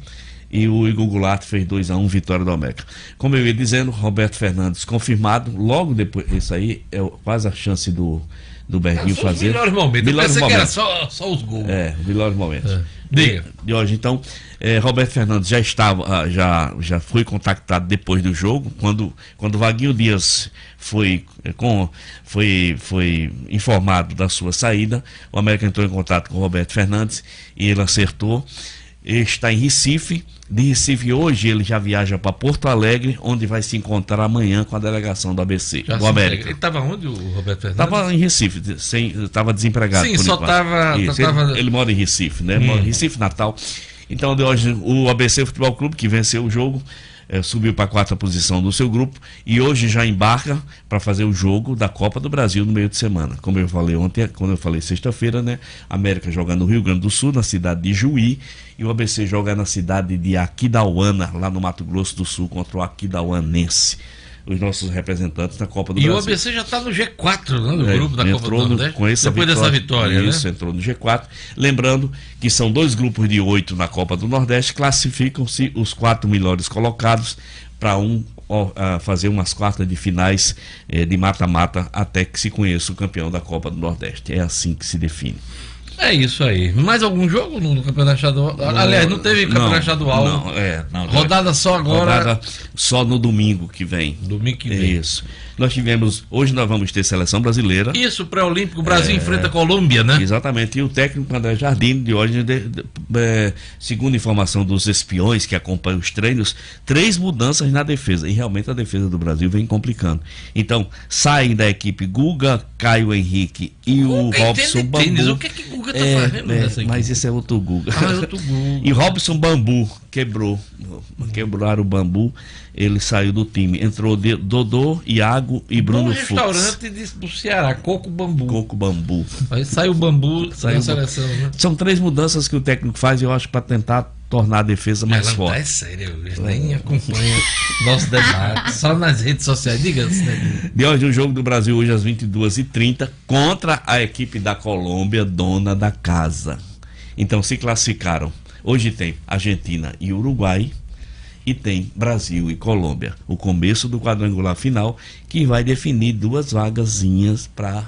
e o Igor Goulart fez 2 a 1 vitória do América. Como eu ia dizendo, Roberto Fernandes confirmado, logo depois, isso aí é quase a chance do do Berguinho os fazer. melhores momentos. Melhores que era momentos. só, só os gols. É, melhores momentos. É. Diga. De hoje, então, eh, Roberto Fernandes já estava, ah, já, já foi contactado depois do jogo, quando, quando Vaguinho Dias foi, eh, com, foi, foi informado da sua saída, o América entrou em contato com o Roberto Fernandes e ele acertou. Está em Recife. De Recife hoje ele já viaja para Porto Alegre, onde vai se encontrar amanhã com a delegação do ABC, Já do América. Ele estava onde, o Roberto Fernandes? Estava em Recife, estava desempregado. Sim, só enquanto. tava- Isso, tava- Ele, ele mora em Recife, né? Mora em Recife, Natal. Então, de hoje, o ABC Futebol Clube, que venceu o jogo, eh, subiu para a quarta posição do seu grupo e hoje já embarca para fazer o jogo da Copa do Brasil no meio de semana. Como eu falei ontem, quando eu falei sexta-feira, né? América joga no Rio Grande do Sul, na cidade de Juí, e o ABC joga na cidade de Aquidauana, lá no Mato Grosso do Sul, contra o Aquidauanense. Os nossos representantes na Copa do E o Brasil. ABC já está no G4, né, no É, grupo da Copa do no- Nordeste. com essa Depois dessa vitória, Isso, né? entrou no G4. Lembrando que são dois grupos de oito na Copa do Nordeste, classificam-se os quatro melhores colocados para um fazer umas quartas de finais eh, de mata-mata até que se conheça o campeão da Copa do Nordeste. É assim que se define. É isso aí. Mais algum jogo no, no Campeonato Estadual? Aliás, não teve Campeonato Não, Estadual. Não, é, não, Rodada só agora. Rodada só no domingo que vem. Domingo que vem. Isso. Nós tivemos, hoje nós vamos ter seleção brasileira. Isso, pré-olímpico, o Brasil É. enfrenta a Colômbia, né? Exatamente. E o técnico André Jardim, de hoje, de- de- é, segundo informação dos espiões que acompanham os treinos, três mudanças na defesa. E realmente a defesa do Brasil vem complicando. Então, saem da equipe Guga, Caio Henrique e o Guga Robson entende tênis. Bambu. O que é que Guga tá É, fazendo é, nessa equipe? Mas esse é outro Guga. Ah, é outro Guga. E Robson Bambu quebrou. Quebraram o bambu. Ele saiu do time. Entrou de- Dodô, Iago e Bruno um Fux. restaurante de, do Ceará, Coco Bambu. Coco Bambu. Aí sai o bambu Saiu da seleção, né? São três mudanças que o técnico faz, eu acho, para tentar tornar a defesa mais Ela tá forte. é sério, ele nem acompanha nosso debate, só nas redes sociais. Diga, né? De hoje, o jogo do Brasil hoje às 22h30 contra a equipe da Colômbia, dona da casa. Então se classificaram. Hoje tem Argentina e Uruguai e tem Brasil e Colômbia. O começo do quadrangular final que vai definir duas vagazinhas para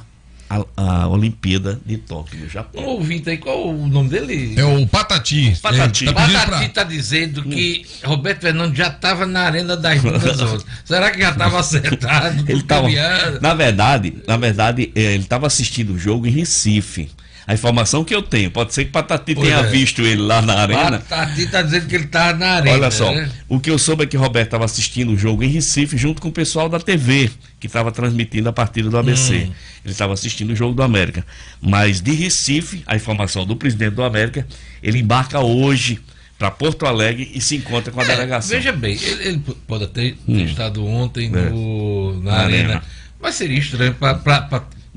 a, a Olimpíada de Tóquio, no Um Japão. ouvinte aí, qual o nome dele? É o Patati. Tá Patati pra- está dizendo que Roberto Fernandes já estava na Arena das Dunas ontem. Será que já estava acertado? Ele tava, Cambiado? na verdade, na verdade, eh, ele estava assistindo o jogo em Recife. A informação que eu tenho, pode ser que Patati Pois tenha é. visto ele lá na arena. Patati está dizendo que ele estava na arena. Olha só, né? o que eu soube é que Roberto estava assistindo o jogo em Recife junto com o pessoal da TV, que estava transmitindo a partida do ABC. Hum. Ele estava assistindo o jogo do América. Mas de Recife, a informação do presidente do América, ele embarca hoje para Porto Alegre e se encontra com a É, delegação. veja bem, ele, ele pode ter Hum. estado ontem É. no- na, Na arena. arena. Mas seria estranho para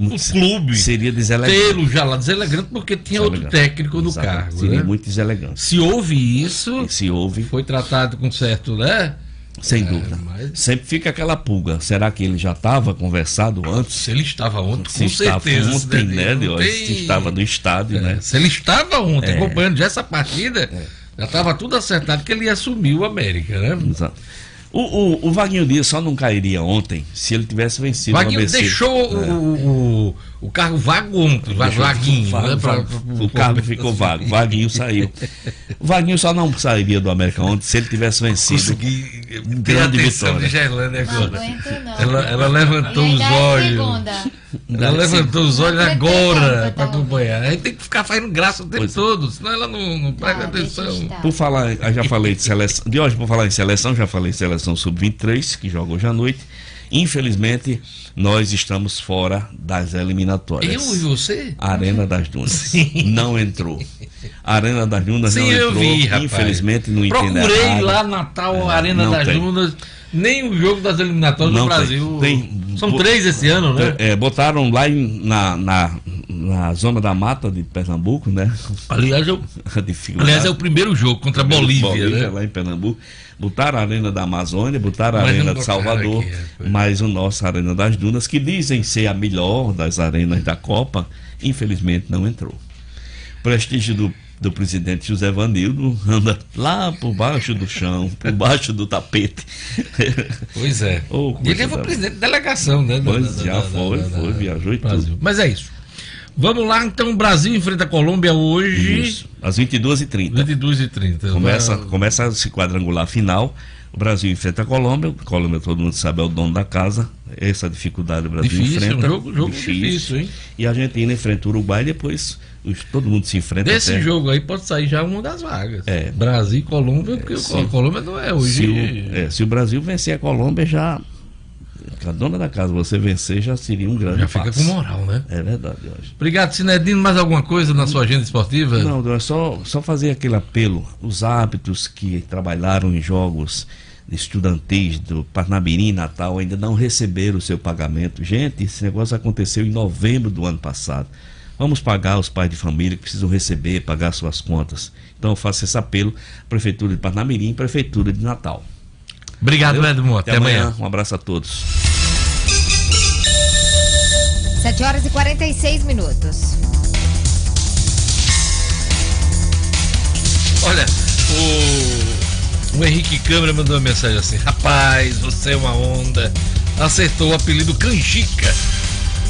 o clube Seria deselegante. tê-lo já lá deselegante porque tinha outro técnico no cargo. Seria né? muito deselegante. Se houve isso, Se houve, foi tratado com certo, né? sem É, dúvida. mas- Sempre fica aquela pulga. Será que ele já estava conversado antes? Se ele estava ontem, Se com estava certeza. ontem, né? Não de hoje, tem- Se estava no estádio, É, né? Se ele estava ontem É. acompanhando já essa partida, já estava tudo acertado que ele ia assumir o América, né? Exato. O, o, o Vaguinho Dias só não cairia ontem se ele tivesse vencido Vaguinho o ABC. deixou É. o, o, o cargo vago ontem, va- Deixou- vaguinho. vago, né, pra- vago. pra- o cargo ficou vago. Vaguinho saiu. O Vaguinho só não sairia do América ontem se ele tivesse vencido. Consegui Grande atenção vitória. de Não agora. aguento, não. Ela, ela levantou os olhos. segunda. Ela levantou os olhos Não agora para acompanhar. A gente tem que ficar fazendo graça o tempo Pois é. todo, senão ela não, não presta Ah, atenção. Por falar, já falei de seleção. De hoje, por falar em seleção, já falei em seleção sub-23, que joga hoje à noite. Infelizmente, nós estamos fora das eliminatórias. Eu e você? Arena das Dunas não entrou. Arena das Dunas Sim, não eu entrou. vi, rapaz. Infelizmente, no Procurei itinerário. lá Natal, É, Arena não das tem. Dunas, nem o jogo das eliminatórias Não do tem. Brasil. Tem- São bo- três esse ano, né? É, botaram lá em- na, na, na zona da mata de Pernambuco, né? Aliás, eu, A dificuldade. aliás, é o primeiro jogo contra a Bolívia, né? lá em Pernambuco. Botaram a Arena da Amazônia, botaram a Mas Arena de Salvador, aqui, é, mas o nosso Arena das Dunas, que dizem ser a melhor das arenas da Copa, infelizmente não entrou. Prestígio do do presidente José Vanildo anda lá por baixo do chão, por baixo do tapete. Pois é. Oh, ele foi presidente da delegação, né? Pois da, já da, foi, foi, viajou e Brasil. tudo. Mas é isso. Vamos lá, então, Brasil enfrenta a Colômbia hoje, Isso, às 22h30. 22h30. Começa, começa esse quadrangular final. O Brasil enfrenta a Colômbia. A Colômbia, todo mundo sabe, é o dono da casa. Essa dificuldade o Brasil Difícil, enfrenta. um jogo, jogo difícil. hein? E a Argentina enfrenta o Uruguai e depois os- todo mundo se enfrenta. Desse até- jogo aí pode sair já uma das vagas. É. Brasil e Colômbia, porque sim. a Colômbia não é hoje. Se o, é, se o Brasil vencer a Colômbia, já. A dona da casa, você vencer, já seria um grande já fica passo. com moral, né? É verdade, hoje. Obrigado, Sinedino. Mais alguma coisa na sua agenda esportiva? Não, é só, só fazer aquele apelo. Os hábitos que trabalharam em jogos estudantis do Parnamirim e Natal ainda não receberam o seu pagamento. Gente, esse negócio aconteceu em novembro do ano passado. Vamos pagar os pais de família que precisam receber, pagar suas contas. Então eu faço esse apelo, Prefeitura de Parnamirim e Prefeitura de Natal. Obrigado, Valeu? Edmo. Até, amanhã. Um abraço a todos. 7 horas e 46 minutos. Olha, o, o Henrique Câmara mandou uma mensagem assim: Rapaz, você é uma onda. Acertou o apelido Canjica.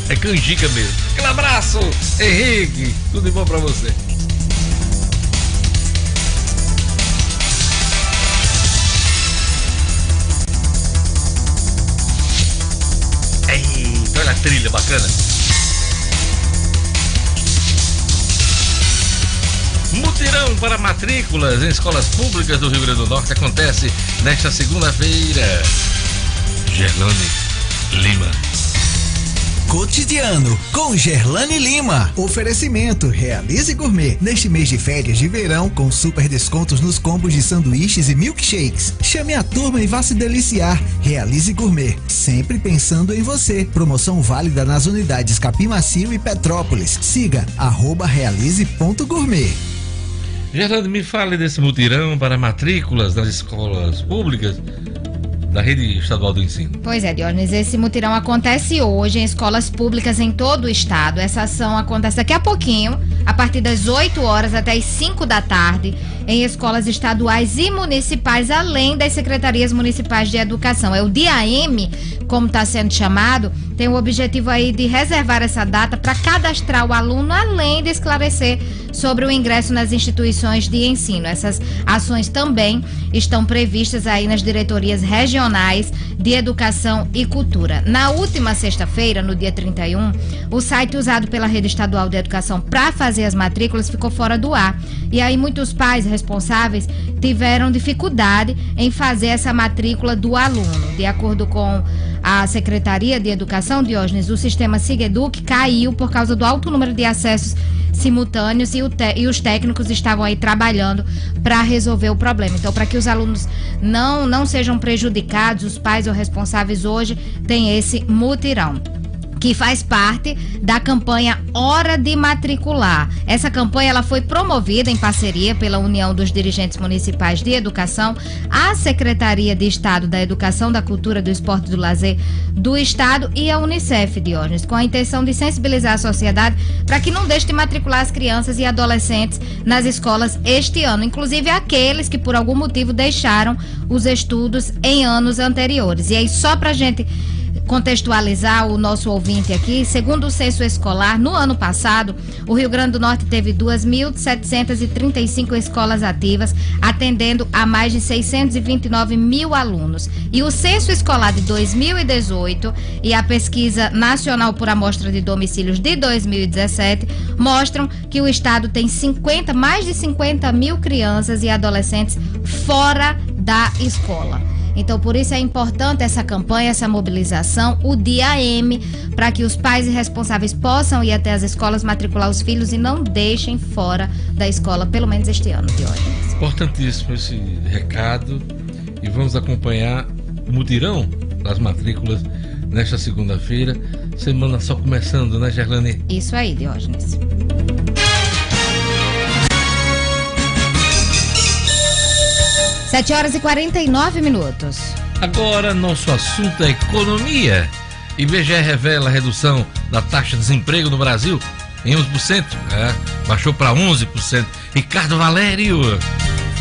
É Canjica mesmo. Aquele abraço, Henrique. Tudo de bom pra você. Trilha bacana. Mutirão para matrículas em escolas públicas do Rio Grande do Norte acontece nesta segunda-feira. Gerlane Lima. Cotidiano com Gerlane Lima. Oferecimento Realize Gourmet. Neste mês de férias de verão, com super descontos nos combos de sanduíches e milkshakes. Chame a turma e vá se deliciar. Realize Gourmet. Sempre pensando em você. Promoção válida nas unidades Capim Macio e Petrópolis. Siga arroba realize.gourmet. Gerlane, me fale desse mutirão para matrículas nas escolas públicas da rede estadual do ensino. Pois é, Diógenes, esse mutirão acontece hoje em escolas públicas em todo o estado. Essa ação acontece daqui a pouquinho, a partir das 8 horas até as 5 da tarde, em escolas estaduais e municipais, além das secretarias municipais de educação. É o DAM, como está sendo chamado, tem o objetivo aí de reservar essa data para cadastrar o aluno, além de esclarecer sobre o ingresso nas instituições de ensino. Essas ações também estão previstas aí nas diretorias regionais de educação e cultura. Na última sexta-feira, no dia 31, o site usado pela rede estadual de educação para fazer as matrículas ficou fora do ar. E aí muitos pais responsáveis tiveram dificuldade em fazer essa matrícula do aluno. De acordo com a Secretaria de Educação, Diógenes, o sistema Sigeduc caiu por causa do alto número de acessos simultâneos e, te- e os técnicos estavam aí trabalhando para resolver o problema. Então, para que os alunos não, não sejam prejudicados, os pais ou responsáveis hoje têm esse mutirão que faz parte da campanha Hora de Matricular. Essa campanha ela foi promovida em parceria pela União dos Dirigentes Municipais de Educação, a Secretaria de Estado da Educação, da Cultura, do Esporte e do Lazer do Estado e a Unicef, Diógenes, com a intenção de sensibilizar a sociedade para que não deixe de matricular as crianças e adolescentes nas escolas este ano, inclusive aqueles que por algum motivo deixaram os estudos em anos anteriores. E aí, só para gente contextualizar o nosso ouvinte aqui, segundo o censo escolar, no ano passado, o Rio Grande do Norte teve 2.735 escolas ativas, atendendo a mais de 629 mil alunos. E o censo escolar de 2018 e a pesquisa nacional por amostra de domicílios de 2017 mostram que o estado tem 50, mais de 50 mil crianças e adolescentes fora da escola. Então, por isso é importante essa campanha, essa mobilização, o Dia M, para que os pais e responsáveis possam ir até as escolas matricular os filhos e não deixem fora da escola, pelo menos este ano, Diógenes. Importantíssimo esse recado e vamos acompanhar o mutirão das matrículas nesta segunda-feira. Semana só começando, né, Gerlane? Isso aí, Diógenes. Sete horas e 49 minutos. Agora, nosso assunto é economia. IBGE revela a redução da taxa de desemprego no Brasil em 11%. É, baixou para 11%. Ricardo Valério.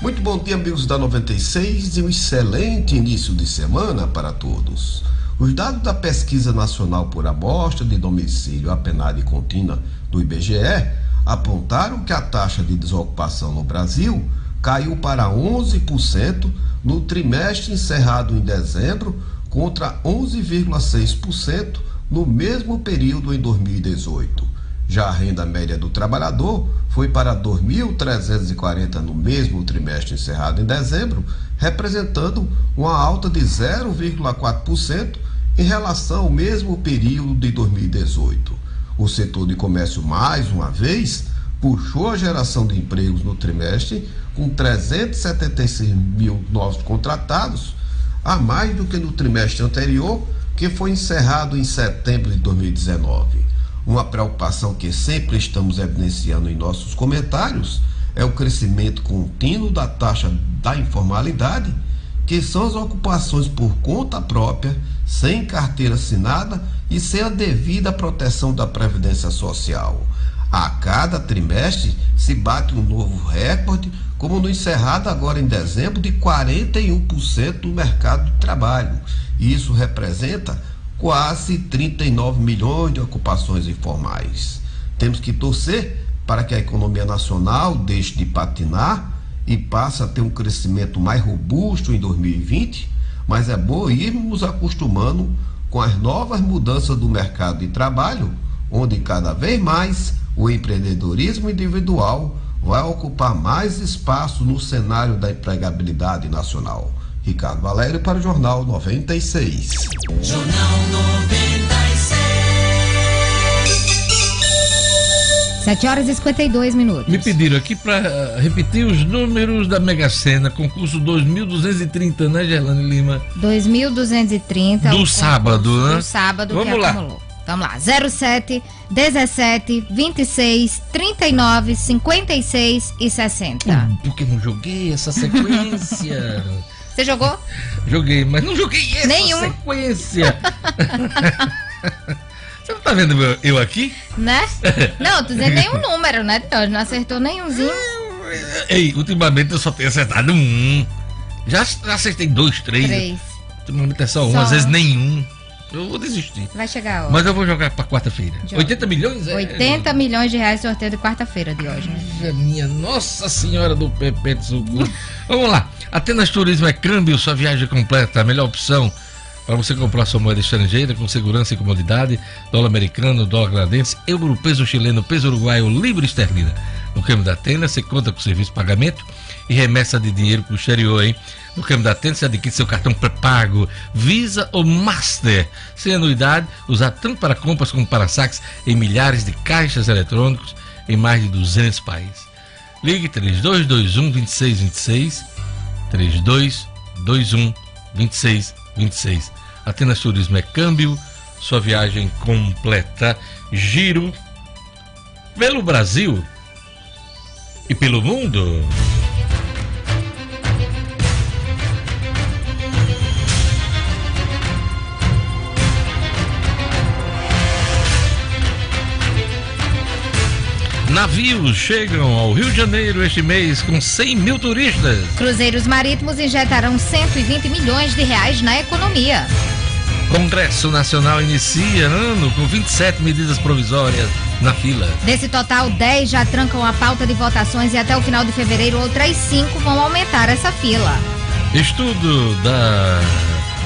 Muito bom dia, amigos da 96 e um excelente início de semana para todos. Os dados da Pesquisa Nacional por Amostra de Domicílio Apenada e Contínua do IBGE apontaram que a taxa de desocupação no Brasil caiu para 11% no trimestre encerrado em dezembro, contra 11,6% no mesmo período em 2018. Já a renda média do trabalhador foi para 2.340 no mesmo trimestre encerrado em dezembro, representando uma alta de 0,4% em relação ao mesmo período de 2018. O setor de comércio, mais uma vez, puxou a geração de empregos no trimestre, com 376 mil novos contratados, a mais do que no trimestre anterior, que foi encerrado em setembro de 2019. Uma preocupação que sempre estamos evidenciando em nossos comentários é o crescimento contínuo da taxa da informalidade, que são as ocupações por conta própria, sem carteira assinada e sem a devida proteção da Previdência Social. A cada trimestre se bate um novo recorde, como no encerrado agora em dezembro, de 41% do mercado de trabalho. Isso representa quase 39 milhões de ocupações informais. Temos que torcer para que a economia nacional deixe de patinar e passe a ter um crescimento mais robusto em 2020, mas é bom irmos acostumando com as novas mudanças do mercado de trabalho, onde cada vez mais o empreendedorismo individual vai ocupar mais espaço no cenário da empregabilidade nacional. Ricardo Valério para o Jornal 96. Jornal 96. 7 horas e 52 minutos. Me pediram aqui para eh, repetir os números da Mega Sena, concurso 2230, né, Gerlane Lima? 2230. Do sábado, né? Do sábado Vamos que lá. acumulou. Vamos lá. 07, 17, 26, 39, 56 e 60. Porque não joguei essa sequência. Você jogou? joguei, mas não joguei essa Nenhum. sequência. Você não tá vendo eu- aqui? Né? Não, tô dizendo nenhum número, né, Deus? Não acertou nenhumzinho. Ei, ultimamente eu só tenho acertado um. Já, já acertei dois, três. Três. Ultimamente é só um, Só. às vezes nenhum. Eu vou desistir. Vai chegar a hora. Mas eu vou jogar pra quarta-feira. Joga. 80 milhões? É, 80 milhões de reais sorteio de quarta-feira de hoje, né? Minha Nossa Senhora do Pepe Socorro. Vamos lá. Atenas Turismo é câmbio, sua viagem completa. A melhor opção para você comprar sua moeda estrangeira com segurança e comodidade. Dólar americano, dólar canadense, euro, peso chileno, peso uruguaio, livre esterlina. No câmbio da Atenas, você conta com serviço de pagamento e remessa de dinheiro para o exterior, hein? No câmbio da Atenas, você adquire seu cartão pré-pago, Visa ou Master. Sem anuidade, usar tanto para compras como para saques em milhares de caixas eletrônicos em mais de 200 países. Ligue 3221 2626 3221 2626. Atenas Turismo é câmbio, sua viagem completa. Giro pelo Brasil e pelo mundo. Navios chegam ao Rio de Janeiro este mês com 100 mil turistas. Cruzeiros marítimos injetarão 120 milhões de reais na economia. Congresso Nacional inicia ano com 27 medidas provisórias na fila. Desse total, 10 já trancam a pauta de votações e até o final de fevereiro outras 5 vão aumentar essa fila. Estudo da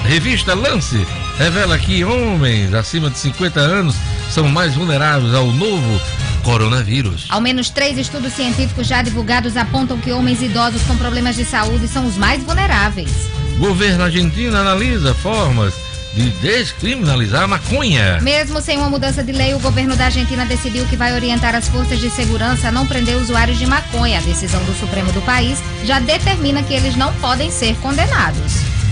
revista Lance revela que homens acima de 50 anos são mais vulneráveis ao novo coronavírus. Ao menos três estudos científicos já divulgados apontam que homens idosos com problemas de saúde são os mais vulneráveis. Governo argentino analisa formas de descriminalizar a maconha. Mesmo sem uma mudança de lei, o governo da Argentina decidiu que vai orientar as forças de segurança a não prender usuários de maconha. A decisão do Supremo do país já determina que eles não podem ser condenados.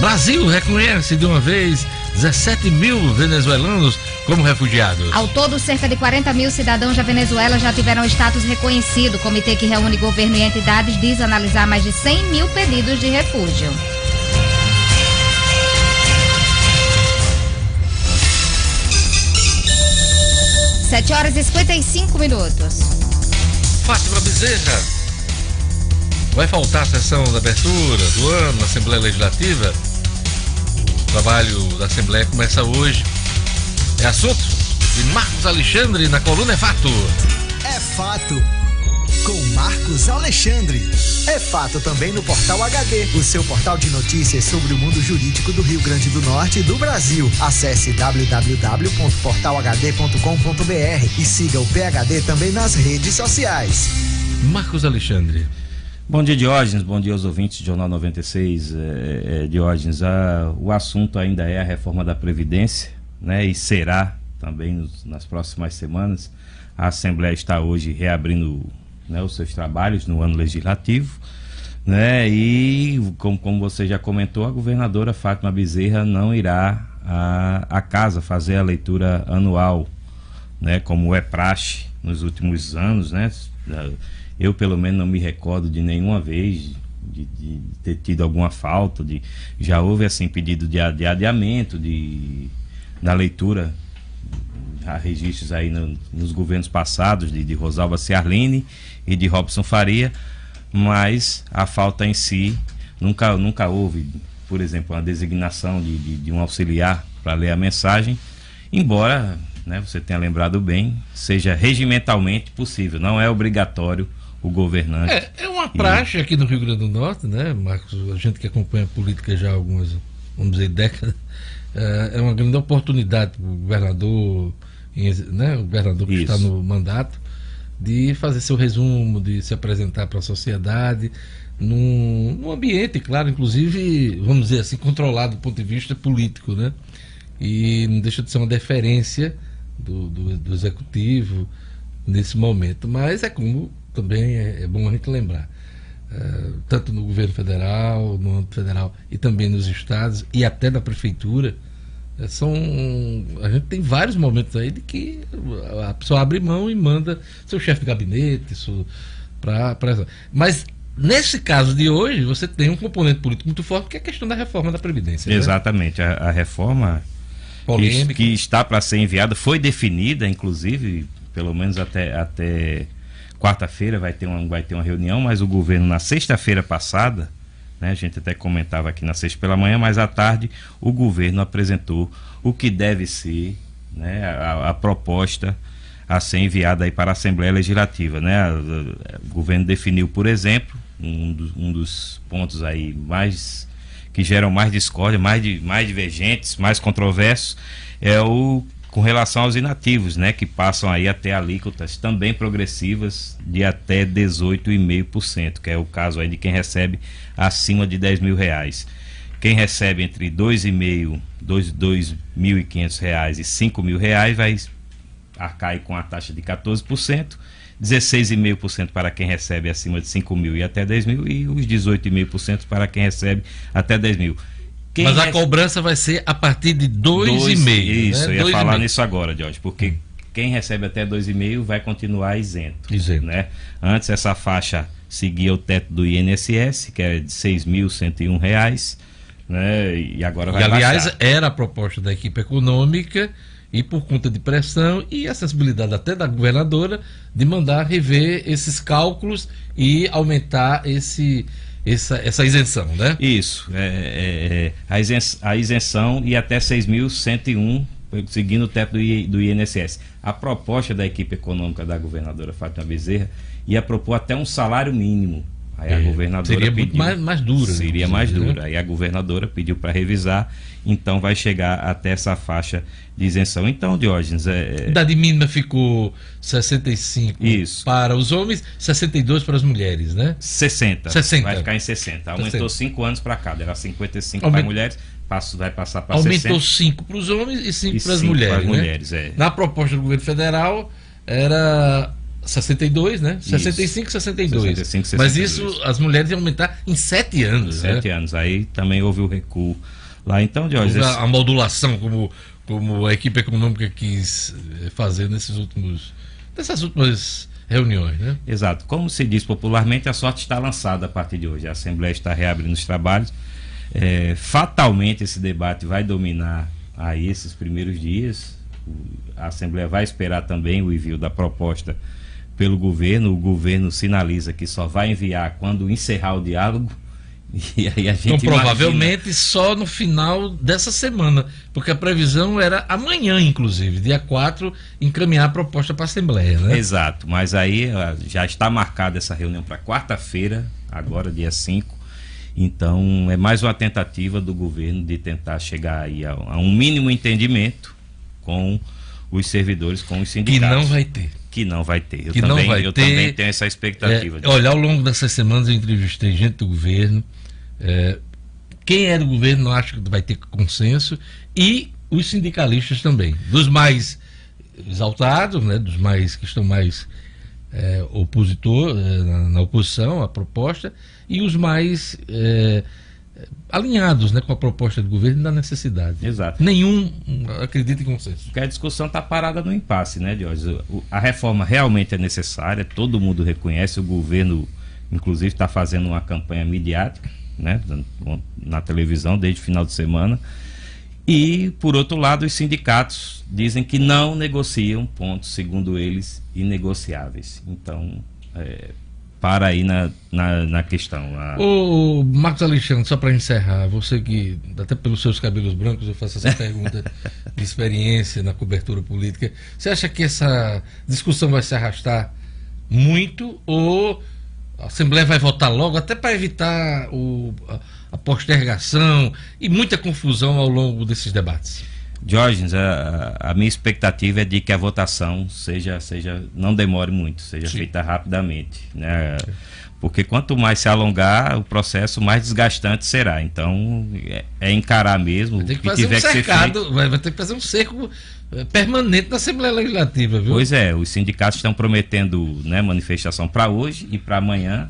Brasil reconhece de uma vez 17 mil venezuelanos como refugiados. Ao todo, cerca de 40 mil cidadãos da Venezuela já tiveram status reconhecido. O comitê que reúne governo e entidades diz analisar mais de 100 mil pedidos de refúgio. Sete horas e 55 minutos. Fátima Bezerra. Vai faltar a sessão da abertura do ano na Assembleia Legislativa? O trabalho da Assembleia começa hoje. É assunto de Marcos Alexandre na coluna É Fato. É fato. Com Marcos Alexandre. É fato também no Portal HD, o seu portal de notícias sobre o mundo jurídico do Rio Grande do Norte e do Brasil. Acesse www.portalhd.com.br e siga o PHD também nas redes sociais. Marcos Alexandre. Bom dia, Diógenes. Bom dia aos ouvintes do Jornal 96. É, é, Diógenes, a, o assunto ainda é a reforma da Previdência, né? E será também nos, nas próximas semanas. A Assembleia está hoje reabrindo né, os seus trabalhos no ano legislativo. Né? E, como, como você já comentou, a governadora Fátima Bezerra não irá à, à casa fazer a leitura anual, né? como é praxe nos últimos anos. Né? Eu, pelo menos, não me recordo de nenhuma vez de, de ter tido alguma falta. De, já houve assim pedido de, de adiamento de, da leitura há registros aí no, nos governos passados de, de Rosalba Ciarline e de Robson Faria, mas a falta em si nunca, nunca houve, por exemplo, uma designação de, de, de um auxiliar para ler a mensagem, embora né, você tenha lembrado bem, seja regimentalmente possível, não é obrigatório o governante. É, é uma praxe e... aqui no Rio Grande do Norte, né, Marcos? A gente que acompanha a política já há algumas, vamos dizer, décadas, é, é uma grande oportunidade para o governador, né, o governador que Isso. está no mandato, de fazer seu resumo, de se apresentar para a sociedade, num, num, ambiente, claro, inclusive, vamos dizer assim, controlado do ponto de vista político, né? E não deixa de ser uma deferência do, do, do executivo nesse momento. Mas é como também é, é bom a gente lembrar. Uh, tanto no governo federal, no âmbito federal e também nos estados e até na prefeitura, são a gente tem vários momentos aí de que a pessoa abre mão e manda seu chefe de gabinete isso para mas nesse caso de hoje você tem um componente político muito forte que é a questão da reforma da previdência né? exatamente né? a, a, reforma que, que, está para ser enviada foi definida inclusive pelo menos até até quarta-feira vai ter uma vai ter uma reunião mas o governo na sexta-feira passada né? A gente até comentava aqui na sexta pela manhã, mas à tarde o governo apresentou o que deve ser né, a, a proposta a ser enviada aí para a Assembleia Legislativa. Né? O governo definiu, por exemplo, um, um dos pontos aí mais que geram mais discórdia, mais, de, mais divergentes, mais controversos, é o com relação aos inativos, né, que passam aí até alíquotas também progressivas de até 18,5%, que é o caso aí de quem recebe acima de 10 mil reais. Quem recebe entre 2,5, 2.500 reais e 5 mil reais vai arcar com a taxa de 14%, 16,5% para quem recebe acima de 5 mil e até 10 mil e os 18,5% para quem recebe até 10 mil. Quem Mas a cobrança vai ser a partir de 2,5. Né? Isso, né? eu ia falar nisso agora, Jorge, porque quem recebe até 2,5 vai continuar isento. Isento. Né? Antes essa faixa seguia o teto do INSS, que é de R$ 6.101, né? E agora vai E aliás, baixar. era a proposta da equipe econômica e por conta de pressão e acessibilidade até da governadora de mandar rever esses cálculos e aumentar esse essa, essa isenção, né? Isso, é, é, é a, isenção, a isenção e até 6.101, seguindo o teto do, do INSS. A proposta da equipe econômica da governadora Fátima Bezerra ia propor até um salário mínimo. Aí a é, governadora seria pediu, mais, mais dura. Seria mais né? dura. Aí a governadora pediu para revisar, então vai chegar até essa faixa de isenção. Então, Diógenes. É, é... Idade mínima ficou 65 Isso. para os homens, 62 para as mulheres, né? 60. 60. Vai ficar em 60. Aumentou 5 anos para cada. Era 55 Aument... para mulheres, passa, vai passar para Aumentou 5 para os homens e 5 para as mulheres. pras né? mulheres, é. Na proposta do governo federal era 62, né? 65, 62. 65, Mas 62. isso as mulheres iam aumentar em 7 anos. Sete né? anos. Aí também houve o recuo lá. Então, Jorge, a, a modulação como, como a equipe econômica quis eh, fazer nesses últimos. nessas últimas reuniões, né? Exato. Como se diz popularmente, a sorte está lançada a partir de hoje. A Assembleia está reabrindo os trabalhos. É, fatalmente esse debate vai dominar aí esses primeiros dias. A Assembleia vai esperar também o envio da proposta pelo governo. O governo sinaliza que só vai enviar quando encerrar o diálogo. E aí a gente Então, imagina- provavelmente só no final dessa semana, porque a previsão era amanhã, inclusive, dia 4, encaminhar a proposta para a Assembleia, né? Exato, mas aí já está marcada essa reunião para quarta-feira, agora dia 5. Então é mais uma tentativa do governo de tentar chegar aí a, a um mínimo entendimento com os servidores, com os Que sindicatos. não vai ter. Que não vai ter. Eu, Que não também, vai eu ter. também tenho essa expectativa. É, olha, ao longo dessas semanas eu entrevistei gente do governo. é, quem é do governo não acha que vai ter consenso. E os sindicalistas também. Dos mais exaltados, né, dos mais que estão mais é, opositor, é, na, na oposição à proposta, e os mais é, alinhados né, com a proposta do governo da necessidade. Exato. Nenhum hum, acredita em consenso. Porque a discussão está parada no impasse, né? O- A reforma realmente é necessária, todo mundo reconhece, o governo, inclusive, está fazendo uma campanha midiática, né, na- na televisão desde o final de semana. E, por outro lado, os sindicatos dizem que não negociam pontos, segundo eles, inegociáveis. Então, é, para aí na, na, na questão. A- Ô, Marcos Alexandre, só para encerrar, você que, até pelos seus cabelos brancos, eu faço essa pergunta de experiência na cobertura política. Você acha que essa discussão vai se arrastar muito ou a Assembleia vai votar logo, até para evitar o, a, a postergação e muita confusão ao longo desses debates? Diógenes, a, a minha expectativa é de que a votação seja, seja não demore muito, seja Sim. feita rapidamente, né? Porque quanto mais se alongar o processo, mais desgastante será. Então, é, é encarar mesmo o que que fazer tiver um ser feito. cercado, vai, vai ter que fazer um cerco eh, permanente na Assembleia Legislativa, viu? Pois é, os sindicatos estão prometendo né, manifestação para hoje e para amanhã.